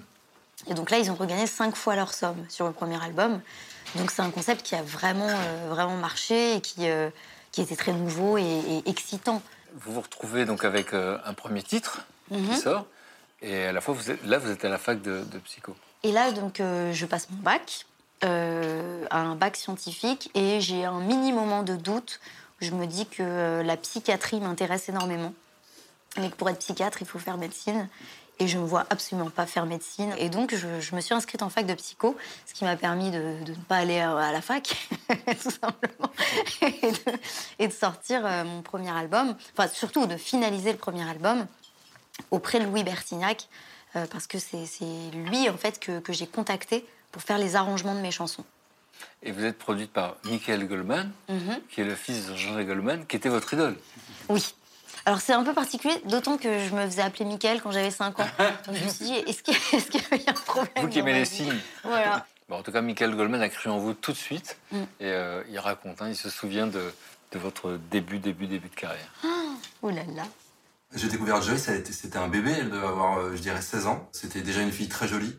Et donc là, ils ont regagné cinq fois leur somme sur le premier album. Donc c'est un concept qui a vraiment, euh, vraiment marché et qui, euh, qui était très nouveau et, et excitant. Vous vous retrouvez donc avec euh, un premier titre Mhm. qui sort. Et à la fois, vous êtes, là, vous êtes à la fac de, de psycho. Et là, donc, je passe mon bac, un bac scientifique, et j'ai un mini moment de doute. où Je me dis que la psychiatrie m'intéresse énormément, mais que pour être psychiatre, il faut faire médecine. Et je ne me vois absolument pas faire médecine. Et donc, je, je me suis inscrite en fac de psycho, ce qui m'a permis de, de ne pas aller à, à la fac, tout simplement, et de, et de sortir euh, mon premier album. Enfin, surtout de finaliser le premier album auprès de Louis Bertignac, euh, parce que c'est lui, en fait, que, que j'ai contacté pour faire les arrangements de mes chansons. Et vous êtes produite par Michael Goldman, Mhm. qui est le fils de Jean-Jacques Goldman, qui était votre idole. Oui. Alors c'est un peu particulier, d'autant que je me faisais appeler Michael quand j'avais 5 ans. Donc je me suis dit, est-ce qu'il est y a un problème Vous qui aimez les signes. Voilà. Bon, en tout cas, Michael Goldman a cru en vous tout de suite. Mm. Et euh, il raconte, hein, il se souvient de, de votre début, début, début de carrière. Oh là là. J'ai découvert Joyce, c'était un bébé, elle devait avoir, euh, je dirais, 16 ans. C'était déjà une fille très jolie,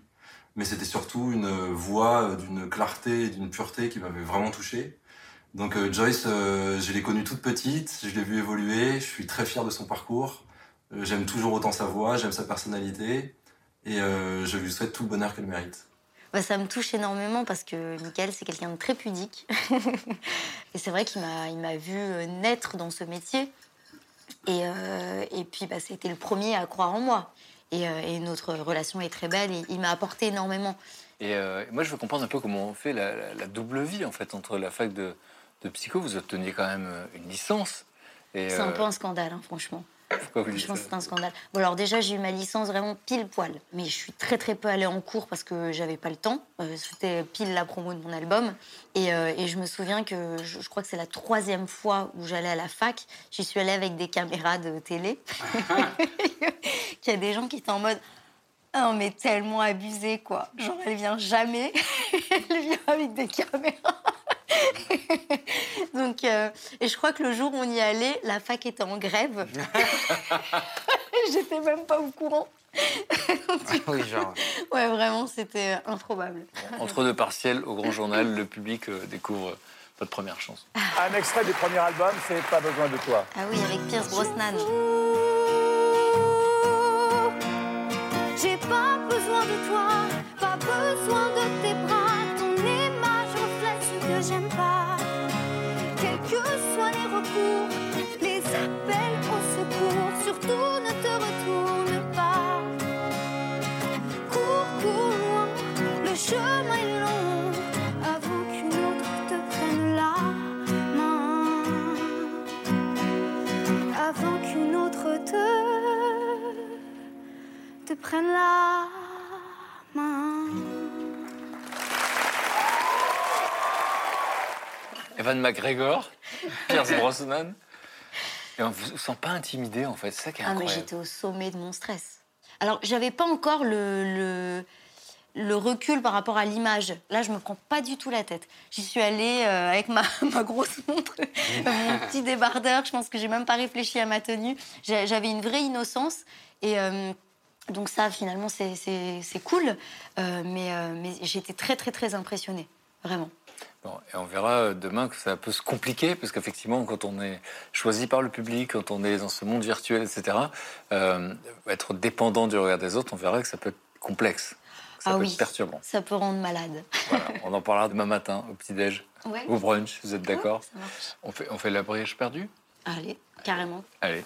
mais c'était surtout une voix euh, d'une clarté et d'une pureté qui m'avait vraiment touché. Donc euh, Joyce, euh, je l'ai connue toute petite, je l'ai vue évoluer, je suis très fier de son parcours. Euh, j'aime toujours autant sa voix, j'aime sa personnalité, et euh, je lui souhaite tout le bonheur qu'elle mérite. Bah, ça me touche énormément parce que Michael, c'est quelqu'un de très pudique. et c'est vrai qu'il m'a, il m'a vu naître dans ce métier. Et, euh, et puis, bah, c'était le premier à croire en moi. Et, euh, et notre relation est très belle et il m'a apporté énormément. Et euh, moi, je veux comprendre un peu comment on fait la, la- la double vie, en fait, entre la fac de, de psycho. Vous obteniez quand même euh, une licence. et, C'est un euh, peu un scandale, hein, franchement. Pourquoi vous dites Franchement, c'est un scandale. Bon, alors déjà, j'ai eu ma licence vraiment pile poil. Mais je suis très, très peu allée en cours parce que j'avais pas le temps. Euh, C'était pile la promo de mon album. Et, euh, et je me souviens que je, je crois que c'est la troisième fois où j'allais à la fac. J'y suis allée avec des caméras de télé. Qu'il y a des gens qui étaient en mode. Ah non, mais tellement abusé, quoi. Genre, elle vient jamais. elle vient avec des caméras. Donc, euh, et je crois que le jour où on y allait, la fac était en grève. J'étais même pas au courant. oui, genre. Ouais, vraiment, c'était improbable. Entre deux partiels, au grand journal, le public euh, découvre votre première chanson. Un extrait du premier album, c'est Pas besoin de toi. Ah oui, avec Pierce Brosnan. J'ai pas besoin de toi, pas besoin de tes te prenne la main. Evan McGregor, Pierce Brosnan. Et on vous sent pas intimidé, en fait. C'est ça qui est Ah, mais incroyable. j'étais au sommet de mon stress. Alors, j'avais pas encore le, le, le recul par rapport à l'image. Là, je me prends pas du tout la tête. J'y suis allée euh, avec ma, ma grosse montre, mon petit débardeur. Je pense que j'ai même pas réfléchi à ma tenue. J'avais une vraie innocence. Et euh, donc, ça, finalement, c'est- cool. Euh, mais euh, mais j'étais très, très, très impressionnée. Vraiment. Bon, et on verra euh, demain que ça peut se compliquer, parce qu'effectivement, quand on est choisi par le public, quand on est dans ce monde virtuel, etc., euh, être dépendant du regard des autres, on verra que ça peut être complexe, ça ah peut oui. être perturbant. Ça peut rendre malade. Voilà, on en parlera demain matin, au petit-déj, Ouais. au brunch, vous êtes d'accord Ça marche. on, fait, on fait la brèche perdue? Allez, carrément. Allez.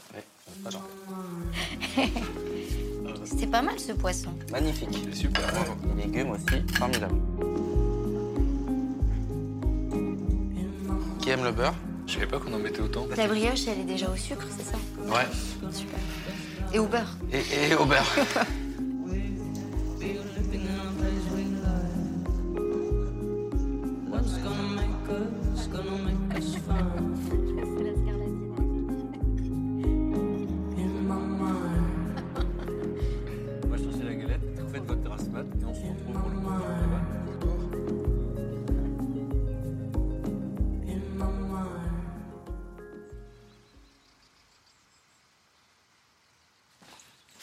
C'était pas mal ce poisson. Magnifique. Super. Légumes aussi, formidable. Qui aime le beurre? Je savais pas qu'on en mettait autant. La brioche, elle est déjà au sucre, c'est ça? Ouais. Super. Et au beurre. Et, et au beurre.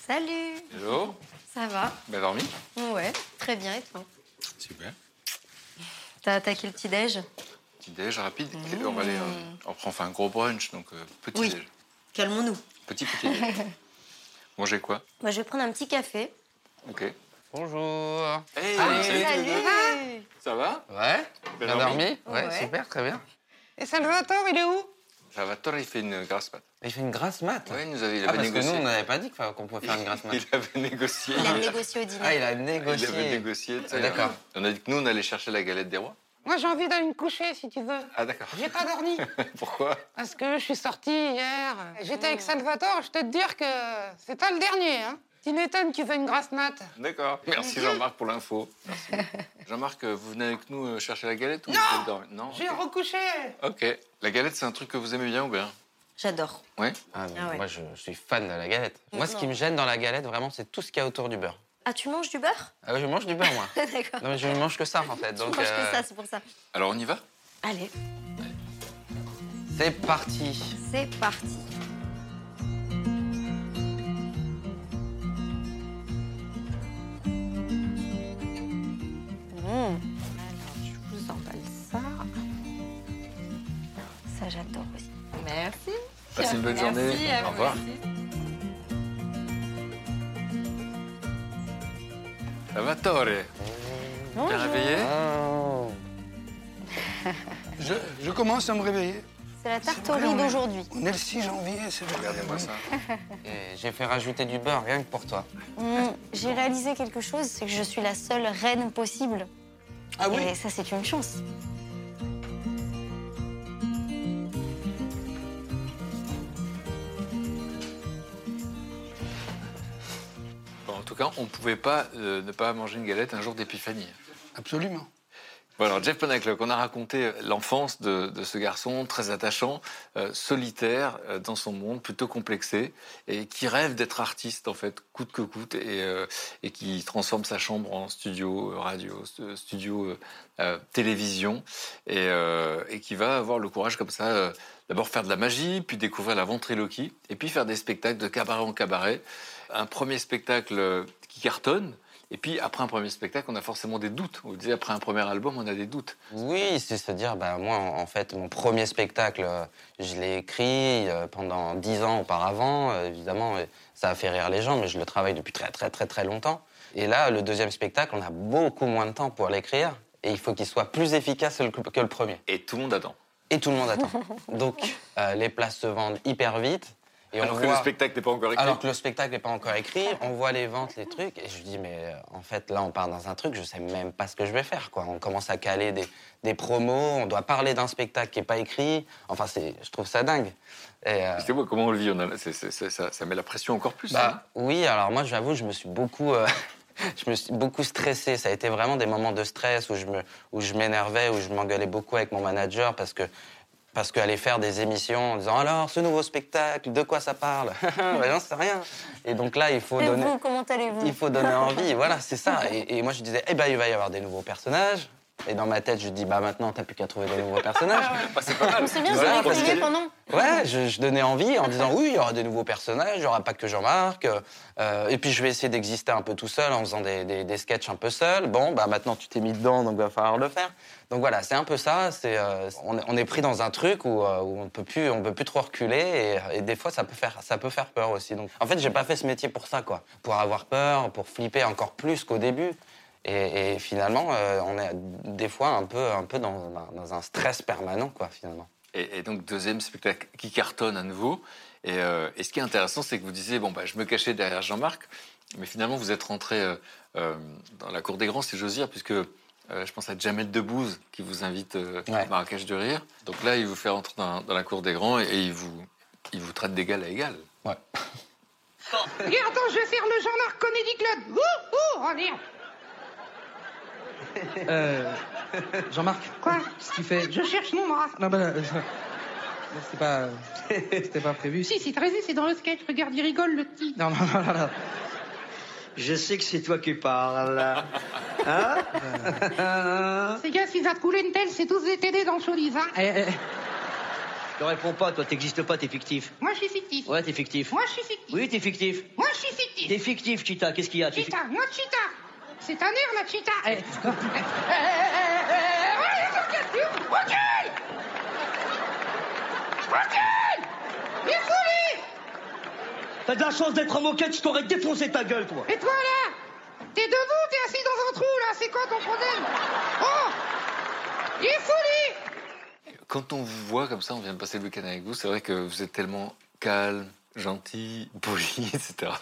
Salut Hello, Ça va bien dormi Ouais, très bien, et toi Super. T'as attaqué le petit-déj Petit déj rapide, et on va aller, euh, on prend enfin un gros brunch, donc euh, petit Oui. déj. Calmons-nous. Petit petit déj. Manger quoi Moi, je vais prendre un petit café. Ok. Bonjour. Hey, Salut Ça va Ouais Bien dormi ouais, Ouais. super, très bien. Et Salvatore, il est où? Salvatore, il fait une grasse mat. Il fait une grasse mat il nous avait, il Ah, avait parce que négocié. nous, on n'avait pas dit qu'on pouvait faire une grasse mat. Il avait négocié. Il a négocié au dîner. Ah, il a Il négocié. avait négocié. tu sais, D'accord. On a dit que nous, on allait chercher la galette des rois. Moi, j'ai envie d'aller me coucher, si tu veux. Ah, d'accord. J'ai pas dormi. Pourquoi? Parce que je suis sortie hier. J'étais avec Salvatore, je peux te dire que c'est pas le dernier. Hein. Tu m'étonnes qu'il fait une grasse mat. D'accord. Merci Jean-Marc pour l'info. Merci. Jean-Marc, euh, vous venez avec nous euh, chercher la galette ou Non vous êtes dormi Non. J'ai ok. recouché. Ok. La galette, c'est un truc que vous aimez bien ou bien? J'adore. Ouais. Ah, Ah ouais. Moi, je, je suis fan de la galette. Moi, ce Non. qui me gêne dans la galette, vraiment, c'est tout ce qu'il y a autour du beurre. Ah, tu manges du beurre? Ah, je mange du beurre, moi. D'accord. Non, mais je ne mange que ça, en fait. Tu Donc, manges euh, que ça, c'est pour ça. Alors, on y va? Allez, c'est parti. c'est parti. Mmh. Alors, je vous emballe ça. Ça, j'adore aussi. Merci. Passez une bonne journée. Au revoir. Salvatore, t'es réveillé? Je, je commence à me réveiller. C'est la tartorie d'aujourd'hui. On est le 6 janvier, c'est vrai. Regardez-moi ça. Et J'ai fait rajouter du beurre rien que pour toi. Hum, J'ai réalisé quelque chose, c'est que je suis la seule reine possible. Ah oui Et ça, c'est une chance. Bon, en tout cas, on ne pouvait pas euh, ne pas manger une galette un jour d'épiphanie. Absolument. Bon, alors Jeff Panaclock, on a raconté l'enfance de, ce garçon très attachant, euh, solitaire euh, dans son monde, plutôt complexé, et qui rêve d'être artiste en fait, coûte que coûte, et, euh, qui transforme sa chambre en studio euh, radio, st- studio euh, euh, télévision, et, euh, et qui va avoir le courage comme ça, euh, d'abord faire de la magie, puis découvrir la ventriloquie, et puis faire des spectacles de cabaret en cabaret. Un premier spectacle euh, qui cartonne. Et puis, après un premier spectacle, on a forcément des doutes. On disait, après un premier album, on a des doutes. Oui, c'est se dire, bah, moi, en fait, mon premier spectacle, euh, je l'ai écrit euh, pendant dix ans auparavant. Euh, Évidemment, ça a fait rire les gens, mais je le travaille depuis très, très, très, très longtemps. Et là, le deuxième spectacle, on a beaucoup moins de temps pour l'écrire. Et il faut qu'il soit plus efficace que que le premier. Et tout le monde attend. Et tout le monde attend. Donc, euh, les places se vendent hyper vite. Et Alors on que le voit- spectacle n'est pas encore écrit. Alors que le spectacle n'est pas encore écrit, on voit les ventes, les trucs, et je dis, mais euh, en fait, là, on part dans un truc, je sais même pas ce que je vais faire, quoi. On commence à caler des, des promos, on doit parler d'un spectacle qui n'est pas écrit. Enfin, c'est, je trouve ça dingue. Euh, C'est moi, comment on le vit on a- ça, ça met la pression encore plus. bah, hein. oui, alors moi, j'avoue, je me suis beaucoup. euh, Je me suis beaucoup stressé. Ça a été vraiment des moments de stress où je me, où je m'énervais, où je m'engueulais beaucoup avec mon manager parce que parce qu'aller faire des émissions en disant alors ce nouveau spectacle, de quoi ça parle Ben, J'en sais rien. Et donc là, il faut Et donner. vous, comment allez-vous? Il faut donner envie, voilà, c'est ça. Et, et moi, je disais, eh ben, il va y avoir des nouveaux personnages. Et dans ma tête, je dis, bah maintenant, t'as plus qu'à trouver des nouveaux personnages. Bah, c'est pas mal. C'est bien, Voilà, parce que- pendant. Ouais, je, je donnais envie en disant oui, il y aura des nouveaux personnages, il n'y aura pas que Jean-Marc. euh, et puis je vais essayer d'exister un peu tout seul en faisant des, des, des sketchs un peu seul. Bon, bah maintenant tu t'es mis dedans, donc va falloir le faire. Donc voilà, c'est un peu ça. C'est, euh, on, est- on est pris dans un truc où, euh, où on peut plus, on peut plus trop reculer. Et, et des fois, ça peut faire, ça peut faire peur aussi. Donc, en fait, j'ai pas fait ce métier pour ça, quoi. Pour avoir peur, pour flipper encore plus qu'au début. Et, et finalement, euh, on est des fois un peu, un peu dans, un- dans un stress permanent, quoi, finalement. Et, et donc, deuxième spectacle qui cartonne à nouveau. Et, euh, et ce qui est intéressant, c'est que vous disiez, bon, bah, je me cachais derrière Jean-Marc, mais finalement, vous êtes rentré euh, euh, dans la cour des grands, si j'ose dire, puisque euh, je pense à Jamel Debbouze qui vous invite euh, à Marrakech de Rire. Donc là, il vous fait rentrer dans, dans la cour des grands et, et il, vous, il vous traite d'égal à égal. Ouais. Regarde, je vais faire le Jean-Marc Comedy Club. Ouh, ouh, oh merde. Euh, Jean-Marc Quoi Qu'est-ce que tu fais Je cherche mon bras. Non, bah, euh, c'était pas, c'était pas prévu. Si, si, t'as raison, c'est dans le sketch. Regarde, il rigole, le petit. Non, non, non, non, non. Je sais que c'est toi qui parles. Hein Ces gars, s'ils a te coulé une telle, c'est tous des TD dans le showbiz, hein. Eh, eh, Je te réponds pas, toi, t'existes pas, t'es fictif. Moi, je suis fictif. Ouais, t'es fictif. Moi, je suis fictif. Oui, t'es fictif. Moi, je suis fictif. T'es fictif, Chita, qu'est-ce qu'il y a? T'es fi- Cheetah, moi, Cheetah. C'est un air, la Cheetah. Eh. Eh, eh, eh, eh, Recule Recule Il est T'as de la chance d'être en moquette, je t'aurais défoncé ta gueule, toi. Et toi, là T'es debout, t'es assis dans un trou, là. C'est quoi ton problème Oh Il est folie Quand on vous voit comme ça, on vient de passer le week-end avec vous, c'est vrai que vous êtes tellement calme, gentil, poli, etc.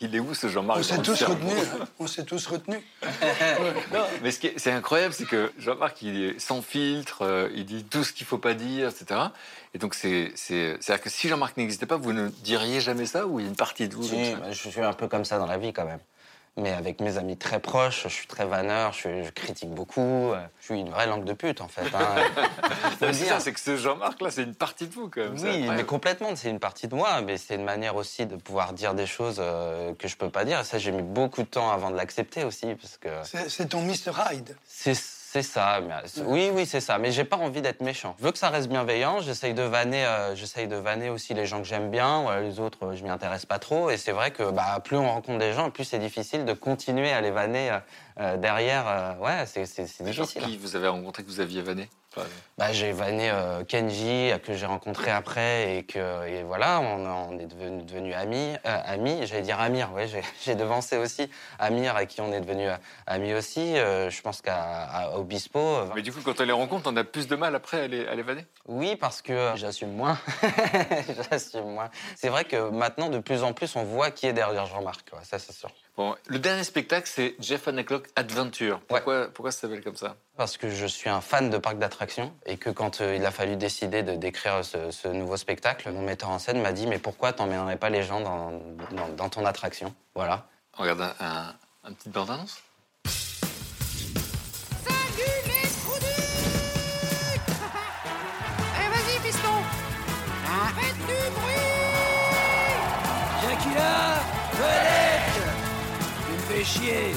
Il est où ce Jean-Marc On s'est tous retenus. hein. On s'est tous retenus. Non, mais ce qui est, c'est incroyable, c'est que Jean-Marc, il est sans filtre, euh, il dit tout ce qu'il faut pas dire, etc. Et donc, c'est, c'est, c'est-à-dire que si Jean-Marc n'existait pas, vous ne diriez jamais ça ou il y a une partie de vous comme Si, ça bah, je suis un peu comme ça dans la vie quand même. Mais avec mes amis très proches, je suis très vanneur, je, critique beaucoup. Je suis une vraie langue de pute en fait. hein. C'est ça, c'est que ce Jean-Marc-là, c'est une partie de vous quand même. Oui, mais complètement, c'est une partie de moi, mais c'est une manière aussi de pouvoir dire des choses euh, que je peux pas dire. Et ça, j'ai mis beaucoup de temps avant de l'accepter aussi, parce que C'est c'est ton Mr. Hyde. c'est c'est ça. mais, euh, oui, oui, c'est ça. Mais j'ai pas envie d'être méchant. Je veux que ça reste bienveillant. J'essaye de vanner, euh, j'essaye de vanner aussi les gens que j'aime bien. Voilà, les autres, euh, je m'y intéresse pas trop. Et c'est vrai que bah, plus on rencontre des gens, plus c'est difficile de continuer à les vanner euh, euh, derrière, euh, ouais, c'est c'est- c'est difficile. qui vous avez rencontré que vous aviez vanné exemple Bah, j'ai vanné euh, Kenji, euh, que j'ai rencontré après, et que et voilà, on, on est devenus devenu amis. euh, amis, j'allais dire Amir, ouais, j'ai- j'ai devancé aussi. Amir, à qui on est devenu amis aussi. euh, je pense qu'à Obispo. euh, Mais du coup, quand on les rencontre, on a plus de mal après à les, à les vanner? Oui, parce que euh, j'assume moins. j'assume moins. C'est vrai que maintenant, de plus en plus, on voit qui est derrière Jean-Marc, ouais, ça c'est sûr. Bon, le dernier spectacle, c'est Jeff Hancock Adventure. Pourquoi, pourquoi ça s'appelle comme ça? Parce que je suis un fan de parcs d'attractions et que quand euh, il a fallu décider de d'écrire ce, ce nouveau spectacle, mon metteur en scène m'a dit mais pourquoi t'emmènerais pas les gens dans, dans, dans ton attraction? Voilà. On regarde un, un, un petit bande-annonce Chier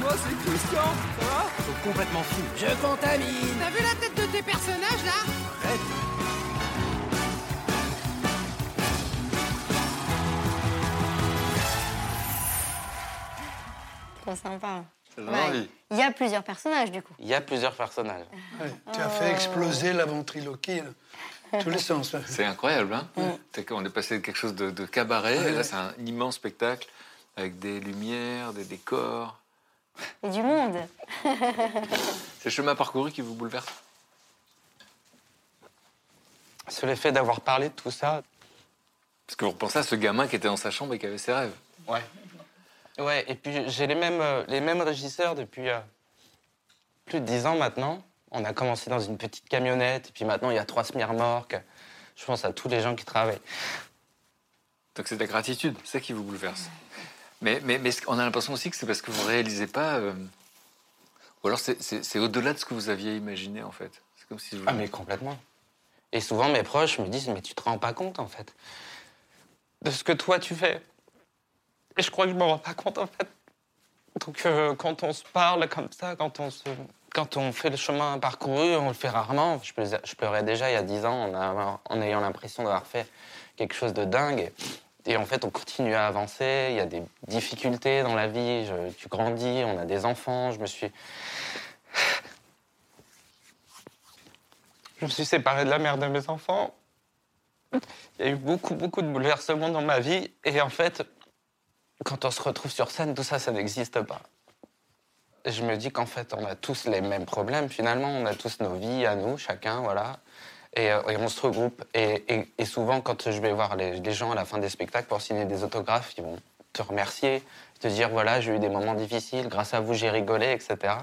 Moi, c'est Christian, ça va Ils sont complètement fous. Je contamine T'as vu la tête de tes personnages, là Arrête Trop sympa. Ouais. Il y a plusieurs personnages, du coup. Il y a plusieurs personnages. Ouais, tu as fait exploser la ventriloquie, là. tous les sens. C'est incroyable, hein qu'on est passé de quelque chose de, de cabaret, Ouais. et là c'est un immense spectacle avec des lumières, des décors. Et du monde. C'est le chemin parcouru qui vous bouleverse? C'est le fait d'avoir parlé de tout ça. Parce que vous repensez à ce gamin qui était dans sa chambre et qui avait ses rêves. Ouais. Ouais, et puis j'ai les mêmes, euh, les mêmes régisseurs depuis euh, plus de dix ans maintenant. On a commencé dans une petite camionnette, et puis maintenant il y a trois semi-remorques. Je pense à tous les gens qui travaillent. Donc c'est de la gratitude, c'est ça qui vous bouleverse. Mais, mais, mais on a l'impression aussi que c'est parce que vous ne réalisez pas. euh, Ou alors c'est- au-delà de ce que vous aviez imaginé en fait? C'est comme si vous. Ah, mais complètement. Et souvent, mes proches me disent Mais tu te rends pas compte, en fait, de ce que toi tu fais. Et je crois que je me rends pas compte, en fait. Donc, euh, quand on se parle comme ça, quand on, se, quand on fait le chemin parcouru, on le fait rarement. Je, pleurais- déjà il y a 10 ans en, ayant l'impression d'avoir fait quelque chose de dingue. Et en fait, on continue à avancer. Il y a des difficultés dans la vie. Tu grandis, on a des enfants. Je me suis. Je me suis séparé de la mère de mes enfants. Il y a eu beaucoup, beaucoup de bouleversements dans ma vie. Et en fait, quand on se retrouve sur scène, tout ça, ça n'existe pas. Je me dis qu'en fait, on a tous les mêmes problèmes. Finalement, on a tous nos vies à nous, chacun, voilà. Et, euh, et on se regroupe. Et, et- et souvent, quand je vais voir les, les gens à la fin des spectacles pour signer des autographes, ils vont te remercier, te dire voilà, j'ai eu des moments difficiles, grâce à vous, j'ai rigolé, etc.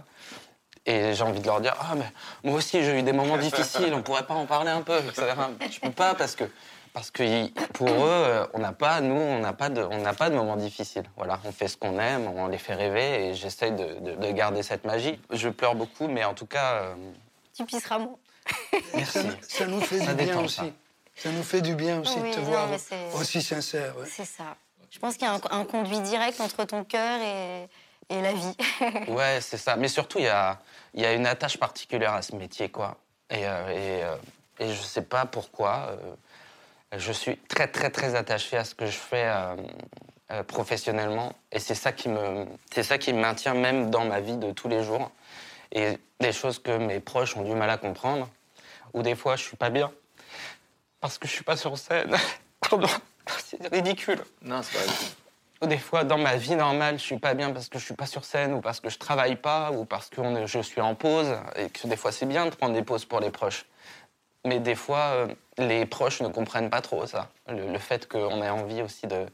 Et j'ai envie de leur dire ah mais moi aussi j'ai eu des moments difficiles, on pourrait pas en parler un peu. etc. Je peux pas parce que parce que pour eux, euh, on n'a pas, nous, on n'a pas de, on n'a pas de moments difficiles. Voilà, on fait ce qu'on aime, on les fait rêver, et j'essaie de, de- de garder cette magie. Je pleure beaucoup, mais en tout cas, euh, Tu pisseras moins. Ça, ça nous fait Ça du bien aussi. ça. Ça. nous fait du bien aussi Oui, de te non, voir aussi sincère. ouais. C'est ça. Je pense qu'il y a un, un conduit direct entre ton cœur et, et la vie. Ouais, c'est ça. Mais surtout, il y a, il y a une attache particulière à ce métier, quoi. Et, euh, et, euh, et je sais pas pourquoi. Je suis très, très, très attaché à ce que je fais euh, euh, professionnellement. Et c'est ça, qui me, c'est ça qui me maintient même dans ma vie de tous les jours. Et des choses que mes proches ont du mal à comprendre. Ou des fois, je suis pas bien. Parce que je suis pas sur scène. Pardon. C'est ridicule. Non, c'est pas vrai. Ou des fois, dans ma vie normale, je suis pas bien parce que je suis pas sur scène, ou parce que je travaille pas, ou parce que je suis en pause, et que des fois c'est bien de prendre des pauses pour les proches. Mais des fois, euh, les proches ne comprennent pas trop ça. Le, le fait qu'on ait envie aussi de,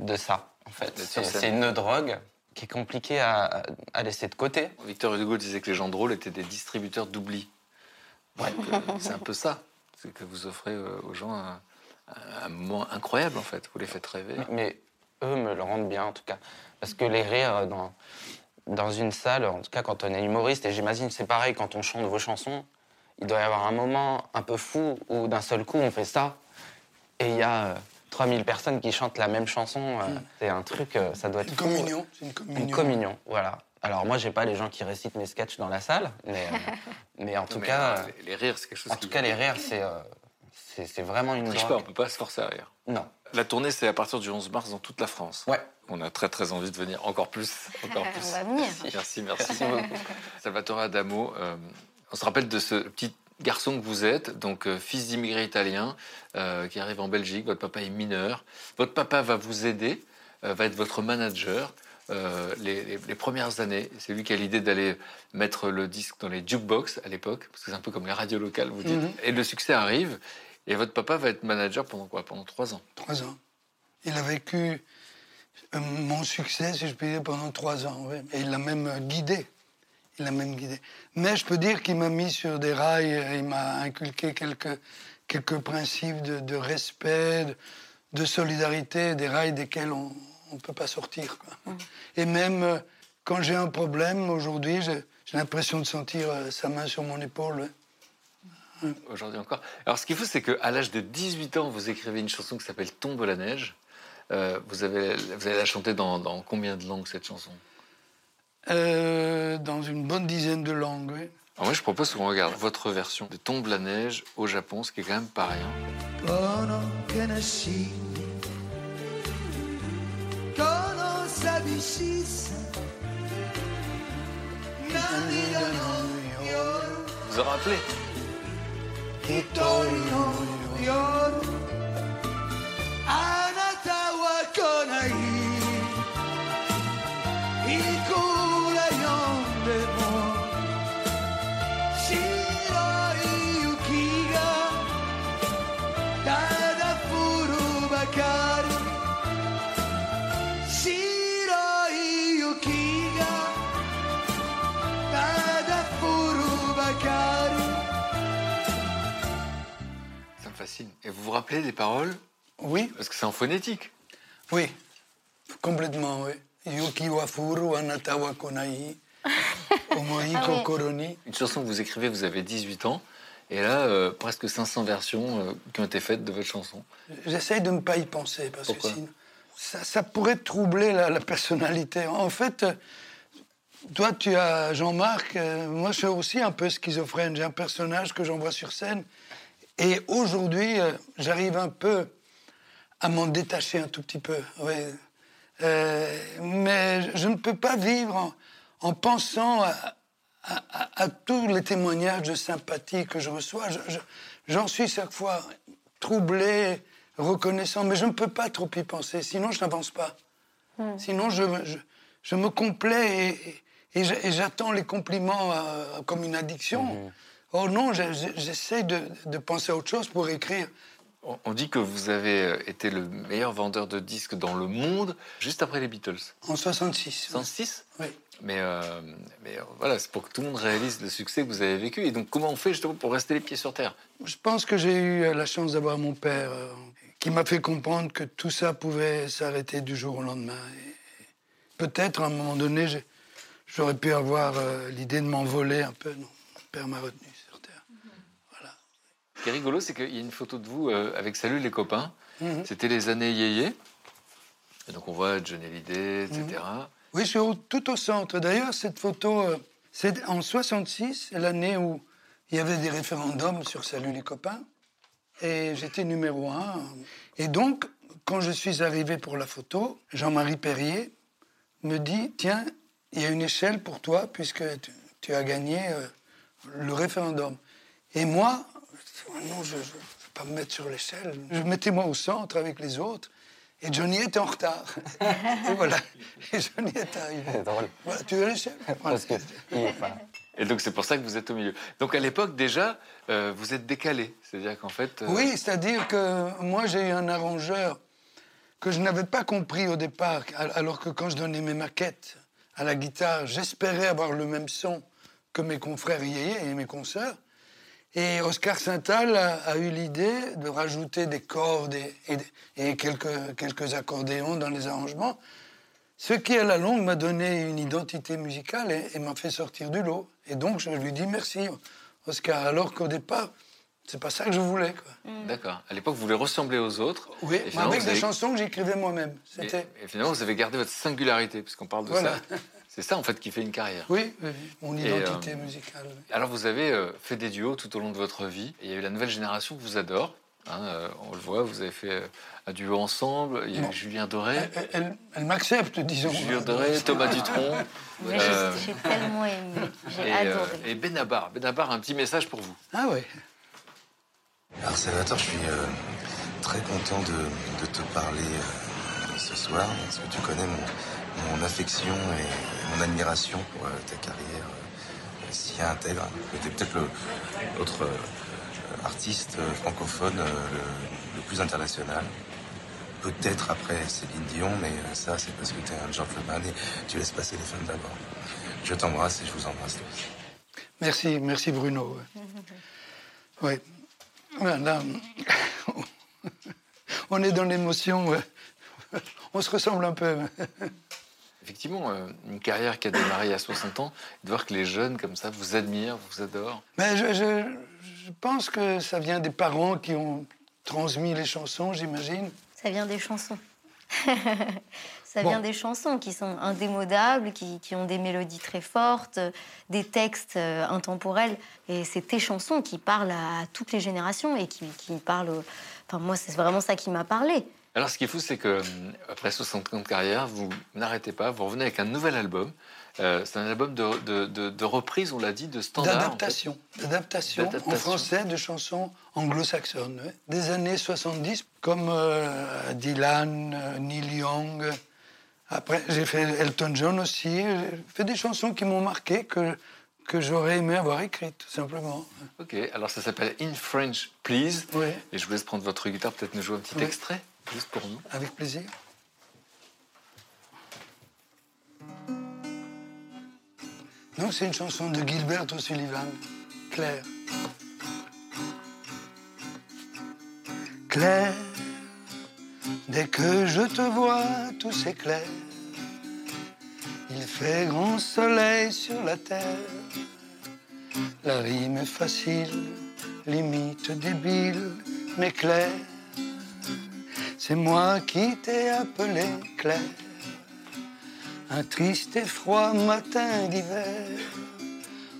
de ça, en fait. C'est une drogue qui est compliquée à, à laisser de côté. Victor Hugo disait que les gens drôles étaient des distributeurs d'oubli. Donc, euh, c'est un peu ça. C'est que vous offrez euh, aux gens un, un moment incroyable, en fait. Vous les faites rêver. Mais eux me le rendent bien, en tout cas. Parce que les rires dans, dans une salle, en tout cas quand on est humoriste, et j'imagine c'est pareil quand on chante vos chansons, il doit y avoir un moment un peu fou où d'un seul coup on fait ça, et il y a euh, 3000 personnes qui chantent la même chanson. euh, C'est un truc, euh, ça doit être Une fou. communion. C'est une communion. Une communion, voilà. Alors moi, j'ai pas les gens qui récitent mes sketchs dans la salle, mais, euh, mais en tout Mais, cas, euh, les, les rires, c'est quelque chose en qui... tout cas, les rires, c'est euh, C'est c'est vraiment une Triche drogue. pas, on peut pas se forcer à rire. Non. La tournée, c'est à partir du 11 mars dans toute la France. Ouais. On a très très envie de venir encore plus. Encore plus. On va venir. Merci, merci. Salvatore Adamo, euh, on se rappelle de ce petit garçon que vous êtes, donc euh, fils d'immigré italien, euh, qui arrive en Belgique. Votre papa est mineur. Votre papa va vous aider, euh, va être votre manager. les, les- les premières années, c'est lui qui a l'idée d'aller mettre le disque dans les jukebox à l'époque, parce que c'est un peu comme les radios locales, vous dites. Mhm. Et le succès arrive, et votre papa va être manager pendant quoi? Pendant trois ans. Trois ans. Il a vécu mon succès, si je puis dire, pendant trois ans. Et il l'a même guidé. Il l'a même guidé. Mais je peux dire qu'il m'a mis sur des rails, euh, il m'a inculqué quelques, quelques principes de, de respect, de, de solidarité, des rails desquels on ne peut pas sortir. quoi. Et même euh, quand j'ai un problème, aujourd'hui, j'ai l'impression de sentir euh, sa main sur mon épaule. oui. aujourd'hui encore. Alors, ce qu'il faut, c'est qu'à l'âge de 18 ans, vous écrivez une chanson qui s'appelle Tombe la neige. Euh, vous, avez, vous allez la chanter dans, dans combien de langues, cette chanson? Euh, dans une bonne dizaine de langues, oui. Alors moi, je propose qu'on regarde votre version de Tombe la neige au Japon, ce qui est quand même pas rien. Vous en rappelez? Vous vous rappelez des paroles? Oui. Parce que c'est en phonétique. Oui, complètement, oui. Yuki wa furu anata wa konai. Omoi Ah oui. kokoro ni. Une chanson que vous écrivez, vous avez 18 ans. Et là, euh, presque 500 versions euh, qui ont été faites de votre chanson. J'essaye de ne pas y penser parce Pourquoi? que sinon, ça, ça pourrait troubler la, la personnalité. En fait, euh, toi, tu as Jean-Marc, euh, moi, je suis aussi un peu schizophrène. J'ai un personnage que j'envoie sur scène. Et aujourd'hui, euh, j'arrive un peu à m'en détacher un tout petit peu. Euh, mais je ne peux pas vivre en, en pensant à, à- à- à tous les témoignages de sympathie que je reçois. Je- je- J'en suis chaque fois troublé, reconnaissant, mais je ne peux pas trop y penser, sinon je n'avance pas. Sinon je, me- je, je me complais et, et je- et j'attends les compliments euh, comme une addiction. Oh non, je- je- j'essaie de, de penser à autre chose pour écrire. On- dit que vous avez euh, été le meilleur vendeur de disques dans le monde juste après les Beatles. En 66. 66 Oui. Mais, euh, mais euh, voilà, c'est pour que tout le monde réalise le succès que vous avez vécu. Et donc, comment on fait justement pour rester les pieds sur terre? Je pense que j'ai eu la chance d'avoir mon père euh, qui m'a fait comprendre que tout ça pouvait s'arrêter du jour au lendemain. Peut-être à un moment donné, j'aurais pu avoir euh, l'idée de m'envoler un peu. Non, mon père m'a retenu qui est rigolo, c'est qu'il y a une photo de vous euh, avec Salut les copains. Mhm. C'était les années yéyé. Et donc, on voit Johnny Hallyday, etc. Oui, je suis au- tout au centre. D'ailleurs, cette photo, euh, c'est en 66, c'est l'année où il y avait des référendums sur Salut les copains. Et j'étais numéro un. Et donc, quand je suis arrivé pour la photo, Jean-Marie Perrier me dit Tiens, il y a une échelle pour toi, puisque tu, tu as gagné euh, le référendum. Et moi, non, je ne vais pas me mettre sur l'échelle. Je mettais moi au centre avec les autres. Et Johnny était en retard. et voilà. Et Johnny est arrivé. C'est drôle. Voilà, tu veux l'échelle Voilà. Parce que, Et donc, c'est pour ça que vous êtes au milieu. Donc, à l'époque, déjà, euh, vous êtes décalé. C'est-à-dire qu'en fait. euh, Oui, c'est-à-dire que moi, j'ai eu un arrangeur que je n'avais pas compris au départ, al- alors que quand je donnais mes maquettes à la guitare, j'espérais avoir le même son que mes confrères yéyé et mes consoeurs. Et Oscar Saintal a, a eu l'idée de rajouter des cordes et, et- et quelques, quelques accordéons dans les arrangements, ce qui, à la longue, m'a donné une identité musicale et, et m'a fait sortir du lot. Et donc, je lui dis merci, Oscar, alors qu'au départ, c'est pas ça que je voulais. Quoi. D'accord. À l'époque, vous voulez ressembler aux autres. Oui, mais avec des avez- chansons que j'écrivais moi-même. Et, C'était. et finalement, vous avez gardé votre singularité, puisqu'on parle de Voilà. ça. C'est ça, en fait, qui fait une carrière. Oui, oui, oui, mon Et, euh, identité musicale. oui. Alors, vous avez euh, fait des duos tout au long de votre vie. Et il y a eu la nouvelle génération qui vous adore. Hein, euh, on le voit, vous avez fait euh, un duo ensemble. Il y a Bon. Julien Doré. Elle, elle- elle m'accepte, disons. Julien Doré, Thomas Dutronc. Mais euh, j'ai tellement aimé. J'ai et, euh, adoré. et Benabar. Benabar, un petit message pour vous. Ah ouais. Alors Salvatore, je suis euh, très content de, de te parler euh, ce soir, parce que tu connais mon, mon affection et mon admiration pour euh, ta carrière euh, si intègre. Tu peut-être l'autre euh, artiste francophone le, plus international. Peut-être après Céline Dion, mais ça c'est parce que tu es un gentleman et tu laisses passer les femmes d'abord. Je t'embrasse et je vous embrasse tous. Merci, merci Bruno. Oui. Là, on est dans l'émotion. On se ressemble un peu. Effectivement, euh, une carrière qui a démarré il y a 60 ans, de voir que les jeunes comme ça vous admirent, vous adorent. Mais je, je- je pense que ça vient des parents qui ont transmis les chansons, j'imagine. Ça vient des chansons. Ça Bon. vient des chansons qui sont indémodables, qui, qui ont des mélodies très fortes, des textes euh, intemporels. Et c'est tes chansons qui parlent à toutes les générations et qui, qui parlent. Enfin, moi, c'est vraiment ça qui m'a parlé. Alors, ce qui est fou, c'est que euh, après 60 ans de carrière, vous n'arrêtez pas, vous revenez avec un nouvel album. Euh, c'est un album de, de, de- de reprise, on l'a dit, de standard. D'adaptation. D'adaptation en français de chansons anglo-saxonnes. ouais. Des années 70, comme euh, Dylan, Neil Young. Après, j'ai fait Elton John aussi. J'ai fait des chansons qui m'ont marqué, que, que j'aurais aimé avoir écrites, tout simplement. Ok, alors ça s'appelle In French, Please. Oui. Et je vous laisse prendre votre guitare, peut-être nous jouer un petit Oui. extrait, Avec plaisir. Non, c'est une chanson de Gilbert O'Sullivan, Claire. Claire, dès que je te vois, tout s'éclaire. Il fait grand soleil sur la terre. La rime est facile, limite débile, mais Claire. C'est moi qui t'ai appelé Claire. Un triste et froid matin d'hiver,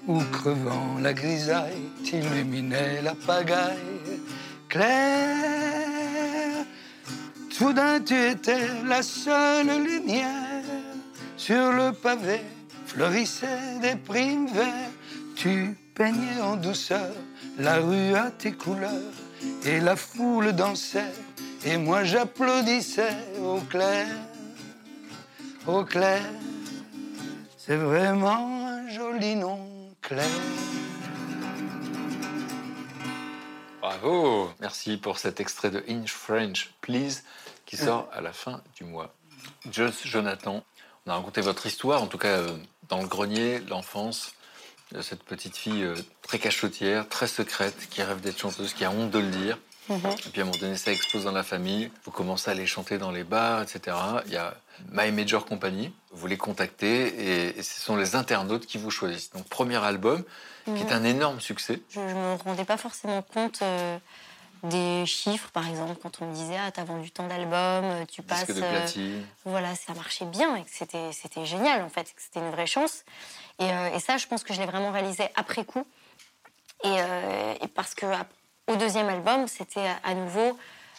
où crevant la grisaille, t'illuminais la pagaille. Claire, soudain tu étais la seule lumière. Sur le pavé fleurissaient des primes verts. Tu peignais en douceur la rue à tes couleurs, et la foule dansait, et moi j'applaudissais au clair. Au clair, c'est vraiment un joli nom, Claire. Bravo Merci pour cet extrait de In French, Please, qui sort à la fin du mois. Joss Jonathan, on a raconté votre histoire, en tout cas euh, dans le grenier, l'enfance de cette petite fille euh, très cachotière, très secrète, qui rêve d'être chanteuse, qui a honte de le dire. Mhm. Et puis à un moment donné, ça explose dans la famille. Vous commencez à aller chanter dans les bars, etc. Il y a My Major Company. Vous les contactez et, et ce sont les internautes qui vous choisissent. Donc premier album, qui est Mhm. un énorme succès. Je ne me rendais pas forcément compte euh, des chiffres, par exemple, quand on me disait Ah, t'as vendu tant d'albums, euh, tu passes. De euh, platine. voilà, ça marchait bien et que c'était c'était génial, en fait, que c'était une vraie chance. Et, euh, et ça, je pense que je l'ai vraiment réalisé après coup. Et, euh, et parce que au deuxième album, c'était à, nouveau.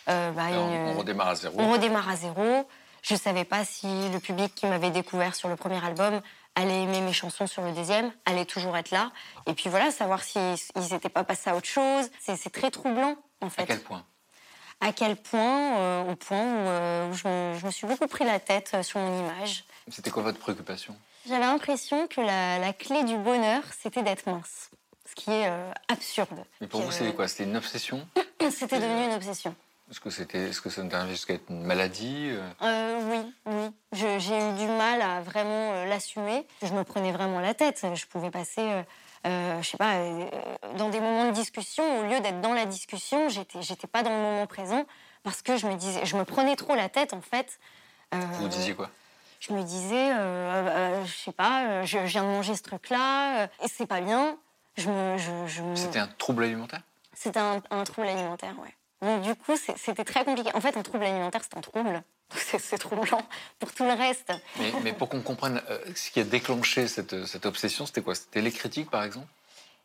euh, bah, on, redémarre à zéro. on redémarre à zéro. Je ne savais pas si le public qui m'avait découvert sur le premier album allait aimer mes chansons sur le deuxième, allait toujours être là. Et puis voilà, savoir s'ils n'étaient pas passés à autre chose. C'est très troublant, en fait. À quel point? À quel point euh, Au point où, euh, je, me, je me suis beaucoup pris la tête sur mon image. C'était quoi votre préoccupation? J'avais l'impression que la, la clé du bonheur, c'était d'être mince. Ce qui est euh, absurde. Mais pour vous, c'était quoi? C'était une obsession? C'était devenu une obsession. Est-ce que c'était, est-ce que ça n'était jusqu'à être une maladie euh? Euh, oui, oui. Je- J'ai eu du mal à vraiment euh, l'assumer. Je me prenais vraiment la tête. Je pouvais passer, euh, euh, je sais pas, euh, dans des moments de discussion, au lieu d'être dans la discussion, j'étais, j'étais pas dans le moment présent parce que je me disais, je me prenais trop la tête en fait. Euh, Vous disiez quoi? je me disais, euh, euh, je sais pas, euh, je viens de manger ce truc-là, euh, et c'est pas bien. Je me, je, je me- C'était un trouble alimentaire? C'était un, un trouble alimentaire, ouais. Donc du coup, c'était très compliqué. En fait, un trouble alimentaire, c'est un trouble. C'est troublant pour tout le reste. mais, mais pour qu'on comprenne euh, ce qui a déclenché cette, cette obsession, c'était quoi? C'était les critiques, par exemple?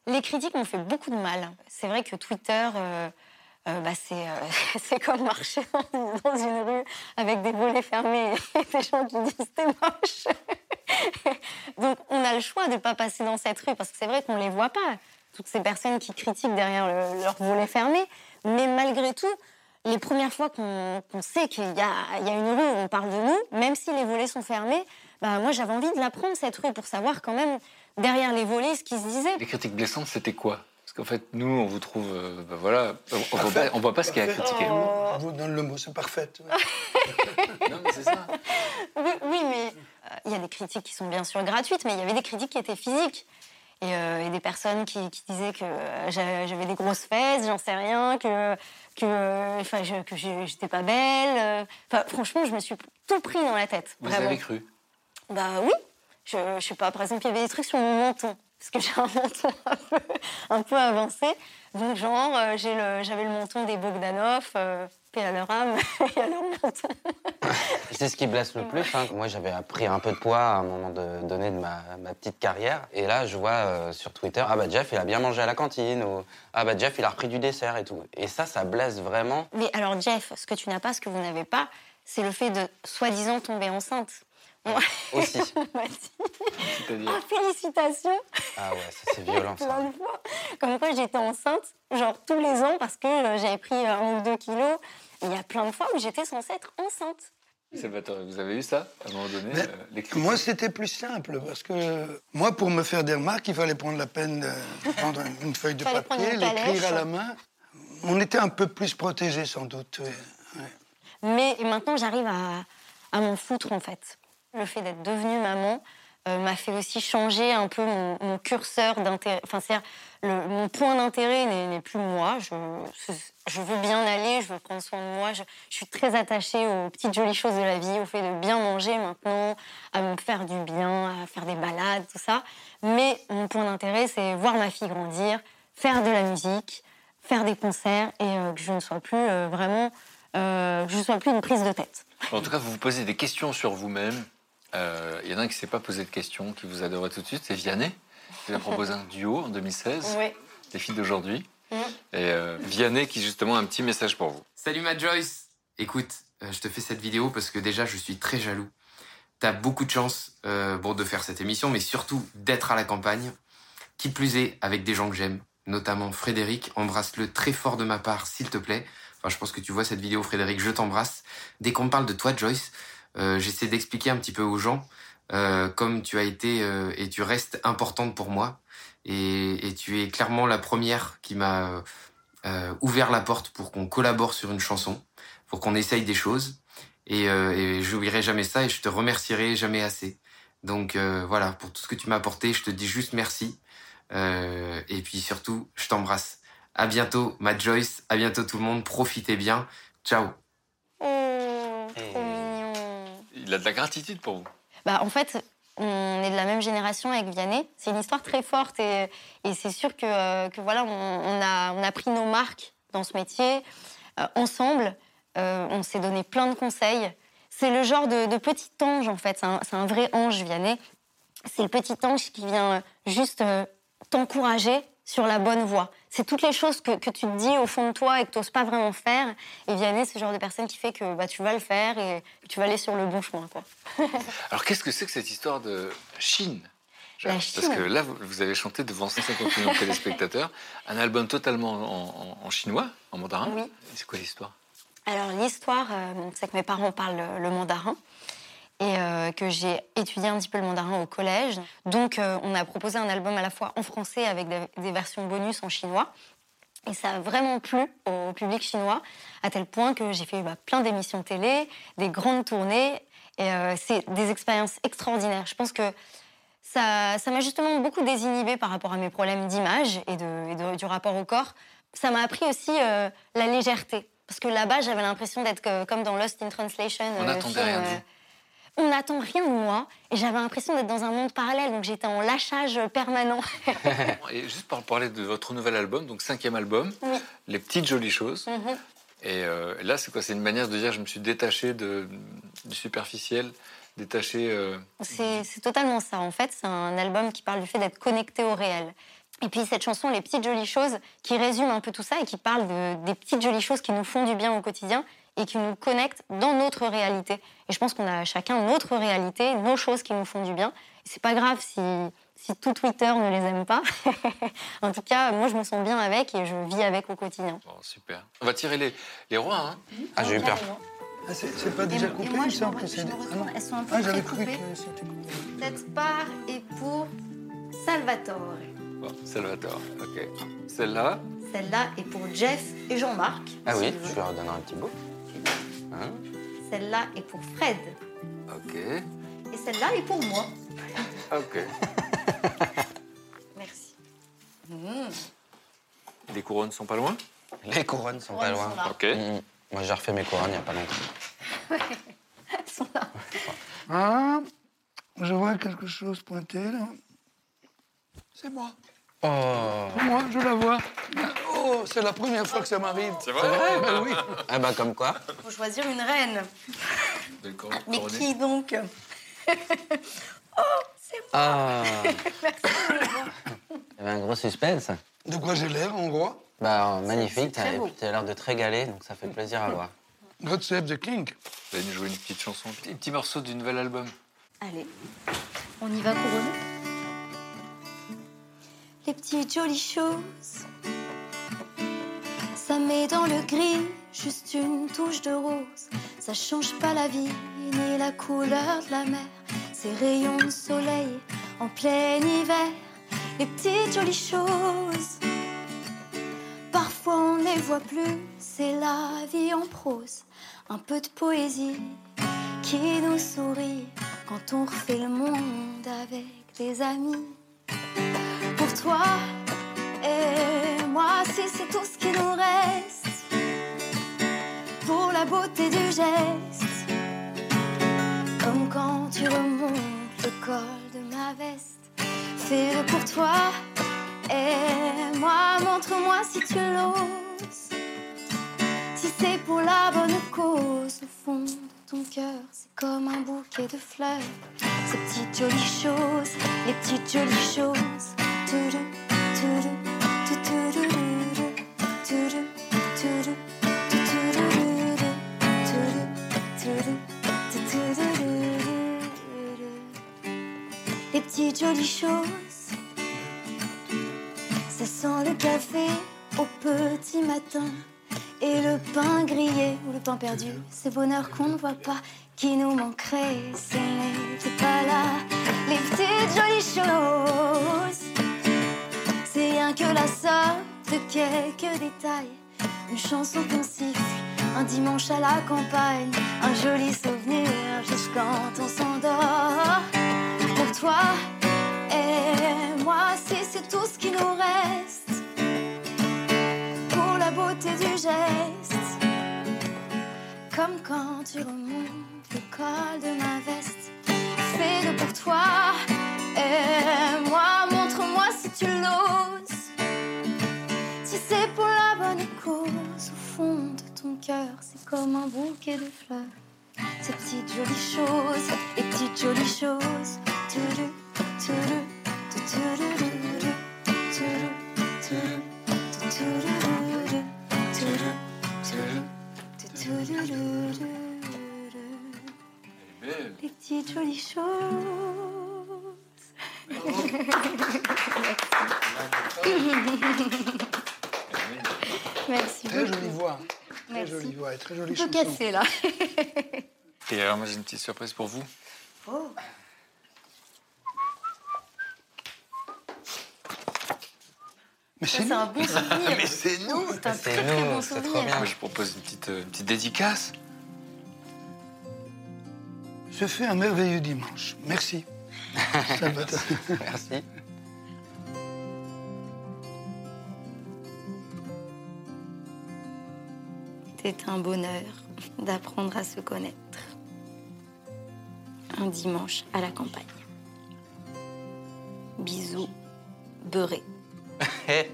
Les critiques m'ont fait beaucoup de mal. C'est vrai que Twitter, euh, euh, bah, c'est euh, comme marcher dans, dans une rue avec des volets fermés et des gens qui disent t'es moche. Donc on a le choix de ne pas passer dans cette rue parce que c'est vrai qu'on ne les voit pas, toutes ces personnes qui critiquent derrière le- leur volet fermé. Mais malgré tout, les premières fois qu'on sait qu'il y a, une rue on parle de nous, même si les volets sont fermés, bah, moi j'avais envie de la prendre cette rue pour savoir quand même derrière les volets ce qui se disait. Les critiques blessantes, c'était quoi? Parce qu'en fait, nous, on vous trouve. euh, bah voilà, on, on voit pas, on voit pas ce qu'il y a à critiquer. On vous donne le mot, c'est parfait. Non, mais c'est ça. Oui, oui, mais euh, il y a des critiques qui sont bien sûr gratuites, mais il y avait des critiques qui étaient physiques. Et, euh, et des personnes qui, qui disaient que j'a- j'avais des grosses fesses, j'en sais rien, que, que, enfin, je- que j'étais pas belle. Enfin, franchement, je me suis tout pris dans la tête. Vous vraiment. avez cru? Bah oui. Je, je sais pas, par exemple, il y avait des trucs sur mon menton. Parce que j'ai un menton un peu, un peu avancé. Donc, genre, euh, le- j'avais le menton des Bogdanov, euh, paix à leur âme et à leur menton. C'est ce qui blesse le plus. hein. Moi, j'avais pris un peu de poids à un moment de- donné de ma, ma petite carrière. Et là, je vois euh, sur Twitter, ah bah Jeff, il a bien mangé à la cantine. Ou ah bah Jeff, il a repris du dessert et tout. Et ça, ça blesse vraiment. Mais alors, Jeff, ce que tu n'as pas, ce que vous n'avez pas, c'est le fait de soi-disant tomber enceinte. Moi, Aussi. Ah, félicitations Ah ouais, ça, c'est violent, ça. plein de fois. Comme quoi j'étais enceinte, genre tous les ans, parce que euh, j'avais pris euh, un ou deux kilos. Il y a plein de fois où j'étais censée être enceinte. Salvatore, vous avez eu ça à un moment donné Mais euh, les Moi, c'était plus simple parce que moi, pour me faire des remarques, il fallait prendre la peine de prendre une feuille de papier, l'écrire à la main. On était un peu plus protégés, sans doute. Mais maintenant, j'arrive à, à m'en foutre, en fait. Le fait d'être devenue maman euh, m'a fait aussi changer un peu mon, curseur d'intérêt. Enfin, c'est-à-dire, mon point d'intérêt n'est plus moi. Je, veux bien aller, je veux prendre soin de moi. Je, suis très attachée aux petites jolies choses de la vie, au fait de bien manger maintenant, à me faire du bien, à faire des balades, tout ça. Mais mon point d'intérêt, c'est voir ma fille grandir, faire de la musique, faire des concerts et euh, que je ne sois plus euh, vraiment, euh, je ne sois plus une prise de tête. En tout cas, vous vous posez des questions sur vous-même. Euh, Il y en a un qui ne s'est pas posé de questions, qui vous adorait tout de suite, c'est Vianney. qui a proposé un duo en 2016, Oui. les filles d'aujourd'hui. Mm. Et euh, Vianney qui, justement, a un petit message pour vous. Salut ma Joyce Écoute, euh, je te fais cette vidéo parce que déjà je suis très jaloux. T'as beaucoup de chance euh, bon, de faire cette émission, mais surtout d'être à la campagne. Qui plus est, avec des gens que j'aime, notamment Frédéric. Embrasse-le très fort de ma part, s'il te plaît. Enfin, je pense que tu vois cette vidéo, Frédéric, je t'embrasse. Dès qu'on me parle de toi, Joyce, euh, j'essaie d'expliquer un petit peu aux gens euh, comme tu as été euh, et tu restes importante pour moi. Et, et tu es clairement la première qui m'a euh, ouvert la porte pour qu'on collabore sur une chanson, pour qu'on essaye des choses. Et, euh, et j'oublierai jamais ça et je te remercierai jamais assez. Donc euh, voilà, pour tout ce que tu m'as apporté, je te dis juste merci. Euh, et puis surtout, je t'embrasse. À bientôt, ma Joyce. À bientôt tout le monde. Profitez bien. Ciao. Trop mignon. Il a de la gratitude pour vous. Bah, en fait, on est de la même génération avec Vianney. C'est une histoire très forte et, c'est sûr que, voilà, on, a, on a pris nos marques dans ce métier euh, ensemble. Euh, on s'est donné plein de conseils. C'est le genre de, petit ange, en fait. C'est un, vrai ange, Vianney. C'est le petit ange qui vient juste euh, t'encourager sur la bonne voie. C'est toutes les choses que, que tu te dis au fond de toi et que tu n'oses pas vraiment faire. Et Vianney, c'est le genre de personne qui fait que bah, tu vas le faire et tu vas aller sur le bon chemin. Quoi. Alors, qu'est-ce que c'est que cette histoire de Chine? La Parce Chine. que là, vous, avez chanté devant 150 millions de téléspectateurs, un album totalement en, en- en chinois, en mandarin. Oui. C'est quoi l'histoire? Alors l'histoire, euh, c'est que mes parents parlent le, le mandarin et euh, que j'ai étudié un petit peu le mandarin au collège. Donc euh, on a proposé un album à la fois en français avec des, versions bonus en chinois. Et ça a vraiment plu au public chinois, à tel point que j'ai fait bah, plein d'émissions télé, des grandes tournées. Et euh, c'est des expériences extraordinaires. Je pense que ça ça m'a justement beaucoup désinhibée par rapport à mes problèmes d'image et, de, et de- du rapport au corps. Ça m'a appris aussi la légèreté. Parce que là-bas, j'avais l'impression d'être comme dans Lost in Translation. On n'attendait rien. On n'attend rien de moi. Et j'avais l'impression d'être dans un monde parallèle. Donc j'étais en lâchage permanent. Et juste pour parler de votre nouvel album, donc cinquième album, Les petites jolies choses. Mhm. Et euh, là, c'est quoi? C'est une manière de dire je me suis détaché de, du superficiel, détaché. euh, C'est c'est totalement ça. En fait, c'est un album qui parle du fait d'être connecté au réel. Et puis cette chanson, Les petites jolies choses, qui résume un peu tout ça et qui parle de- des petites jolies choses qui nous font du bien au quotidien et qui nous connectent dans notre réalité. Et je pense qu'on a chacun notre réalité, nos choses qui nous font du bien. C'est pas grave si, si tout Twitter ne les aime pas. en tout cas, moi je me sens bien avec et je vis avec au quotidien. Bon, super. On va tirer les, les rois, hein Ah, j'ai eu peur. Ah, c'est pas déjà coupé, moi, je je me Ah. Elles sont un peu Ah, j'avais très cru coupées. que c'était coupé. Cette part est pour Salvatore. Bon, Salvatore, ok. Celle-là, Celle-là est pour Jeff et Jean-Marc. Ah oui, si je veux. lui redonnerai un petit bout. Hein Celle-là est pour Fred. ok. Et celle-là est pour moi. Ok. Merci. Mmh. Les couronnes sont pas loin? Les couronnes sont pas Couronnes loin. sont. Ok. Mm, Moi, j'ai refait mes couronnes il n'y a pas longtemps. Elles sont là. Ah, je vois quelque chose pointer là. C'est moi. Oh Moi, je la vois. Oh, c'est la première fois que ça m'arrive. C'est vrai Ben oui. Ah bah comme quoi Faut choisir une reine. Cor- Mais qui donc Oh, c'est moi. Ah Merci. Il y avait un gros suspense. De quoi j'ai l'air, en roi Bah magnifique, c'est très t'as beau. et puis t'as l'air de te régaler, donc ça fait plaisir à voir. God save the king. Vous allez nous jouer une petite chanson, un petit, petit morceau du nouvel album. Allez, on y va couronner? Les petites jolies choses, ça met dans le gris juste une touche de rose. Ça change pas la vie ni la couleur de la mer. Ces rayons de soleil en plein hiver. Les petites jolies choses, parfois on ne les voit plus. C'est la vie en prose, un peu de poésie qui nous sourit quand on refait le monde avec des amis. Pour toi et moi, si c'est tout ce qui nous reste, pour la beauté du geste, comme quand tu remontes le col de ma veste, fais-le pour toi et moi, montre-moi si tu l'oses. Si c'est pour la bonne cause, au fond de ton cœur, c'est comme un bouquet de fleurs. Ces petites jolies choses, les petites jolies choses. Toudou, toudou, petites jolies choses, ça sent le café au petit matin. Et le pain grillé ou le pain perdu, ces bonheurs qu'on ne voit pas, qui nous on n'était pas là. Les petites jolies choses, c'est rien que la somme de quelques détails. Une chanson qu'on siffle, un dimanche à la campagne, un joli souvenir juste quand on s'endort. Toi et moi, si c'est tout ce qui nous reste pour la beauté du geste. Comme quand tu remontes le col de ma veste. Fais-le pour toi et moi, montre-moi si tu l'oses. Si c'est pour la bonne cause, au fond de ton cœur, c'est comme un bouquet de fleurs. Ces petites jolies choses, les petites jolies choses. Les petites jolies choses. Merci Très beaucoup. jolie voix. Très Merci. jolie voix et très jolie chanson. là. Et alors, moi, j'ai une petite surprise pour vous. Oh. Mais Ça, c'est un bon souvenir. Mais c'est nous C'est un très très bon souvenir. Moi, je propose une petite, euh, une petite dédicace. Ce fait un merveilleux dimanche. Merci. Merci. C'est un bonheur d'apprendre à se connaître. Un dimanche à la campagne. Bisous beurrés.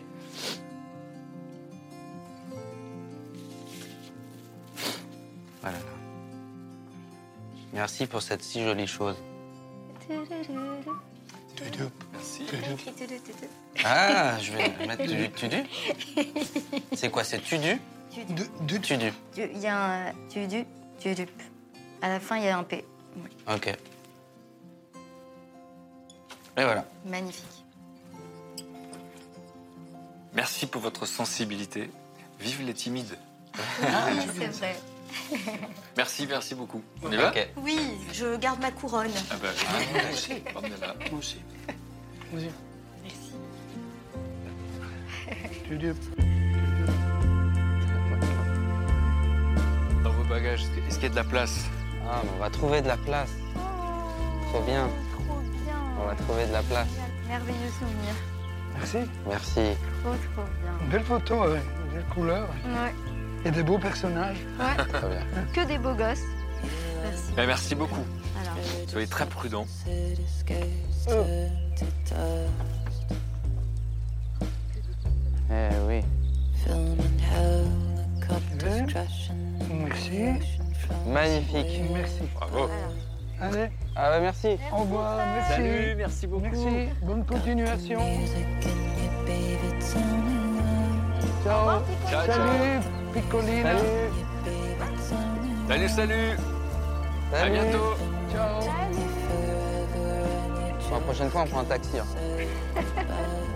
Voilà. Merci pour cette si jolie chose. Merci. Ah, je vais mettre du tudu. C'est quoi, c'est tudu? Du tudu. Du- Il y a un du du du dup. À la fin, il y a un P. Ok. Et voilà. Magnifique. Merci pour votre sensibilité. Vive les timides. Oui, c'est vrai. Merci, merci beaucoup. On y va Oui, je garde ma couronne. Ah bah, Merci. emmenez-la. Moi aussi. Vas-y. Merci. Tu dis- Dans vos bagages, est-ce qu'il y a de la place? Ah, mais on va trouver de la place. Trop bien. Trop bien. On va trouver de la place. Merveilleux souvenir. Merci. Merci. Trop, trop bien. Belle photo, avec des belles couleurs Ouais. et des beaux personnages. Ouais. Très bien. Que des beaux gosses. Merci. Eh, Merci beaucoup. Alors. Soyez très prudents. Eh oui. Merci. Magnifique. Merci. Bravo. Allez, Ah bah merci. au revoir. Merci. Salut, merci beaucoup. Merci. Bonne continuation. Ciao. Ciao, Salut, Piccolina. Salut, salut. À Salut. bientôt. Ciao. La prochaine fois, on prend un taxi. hein.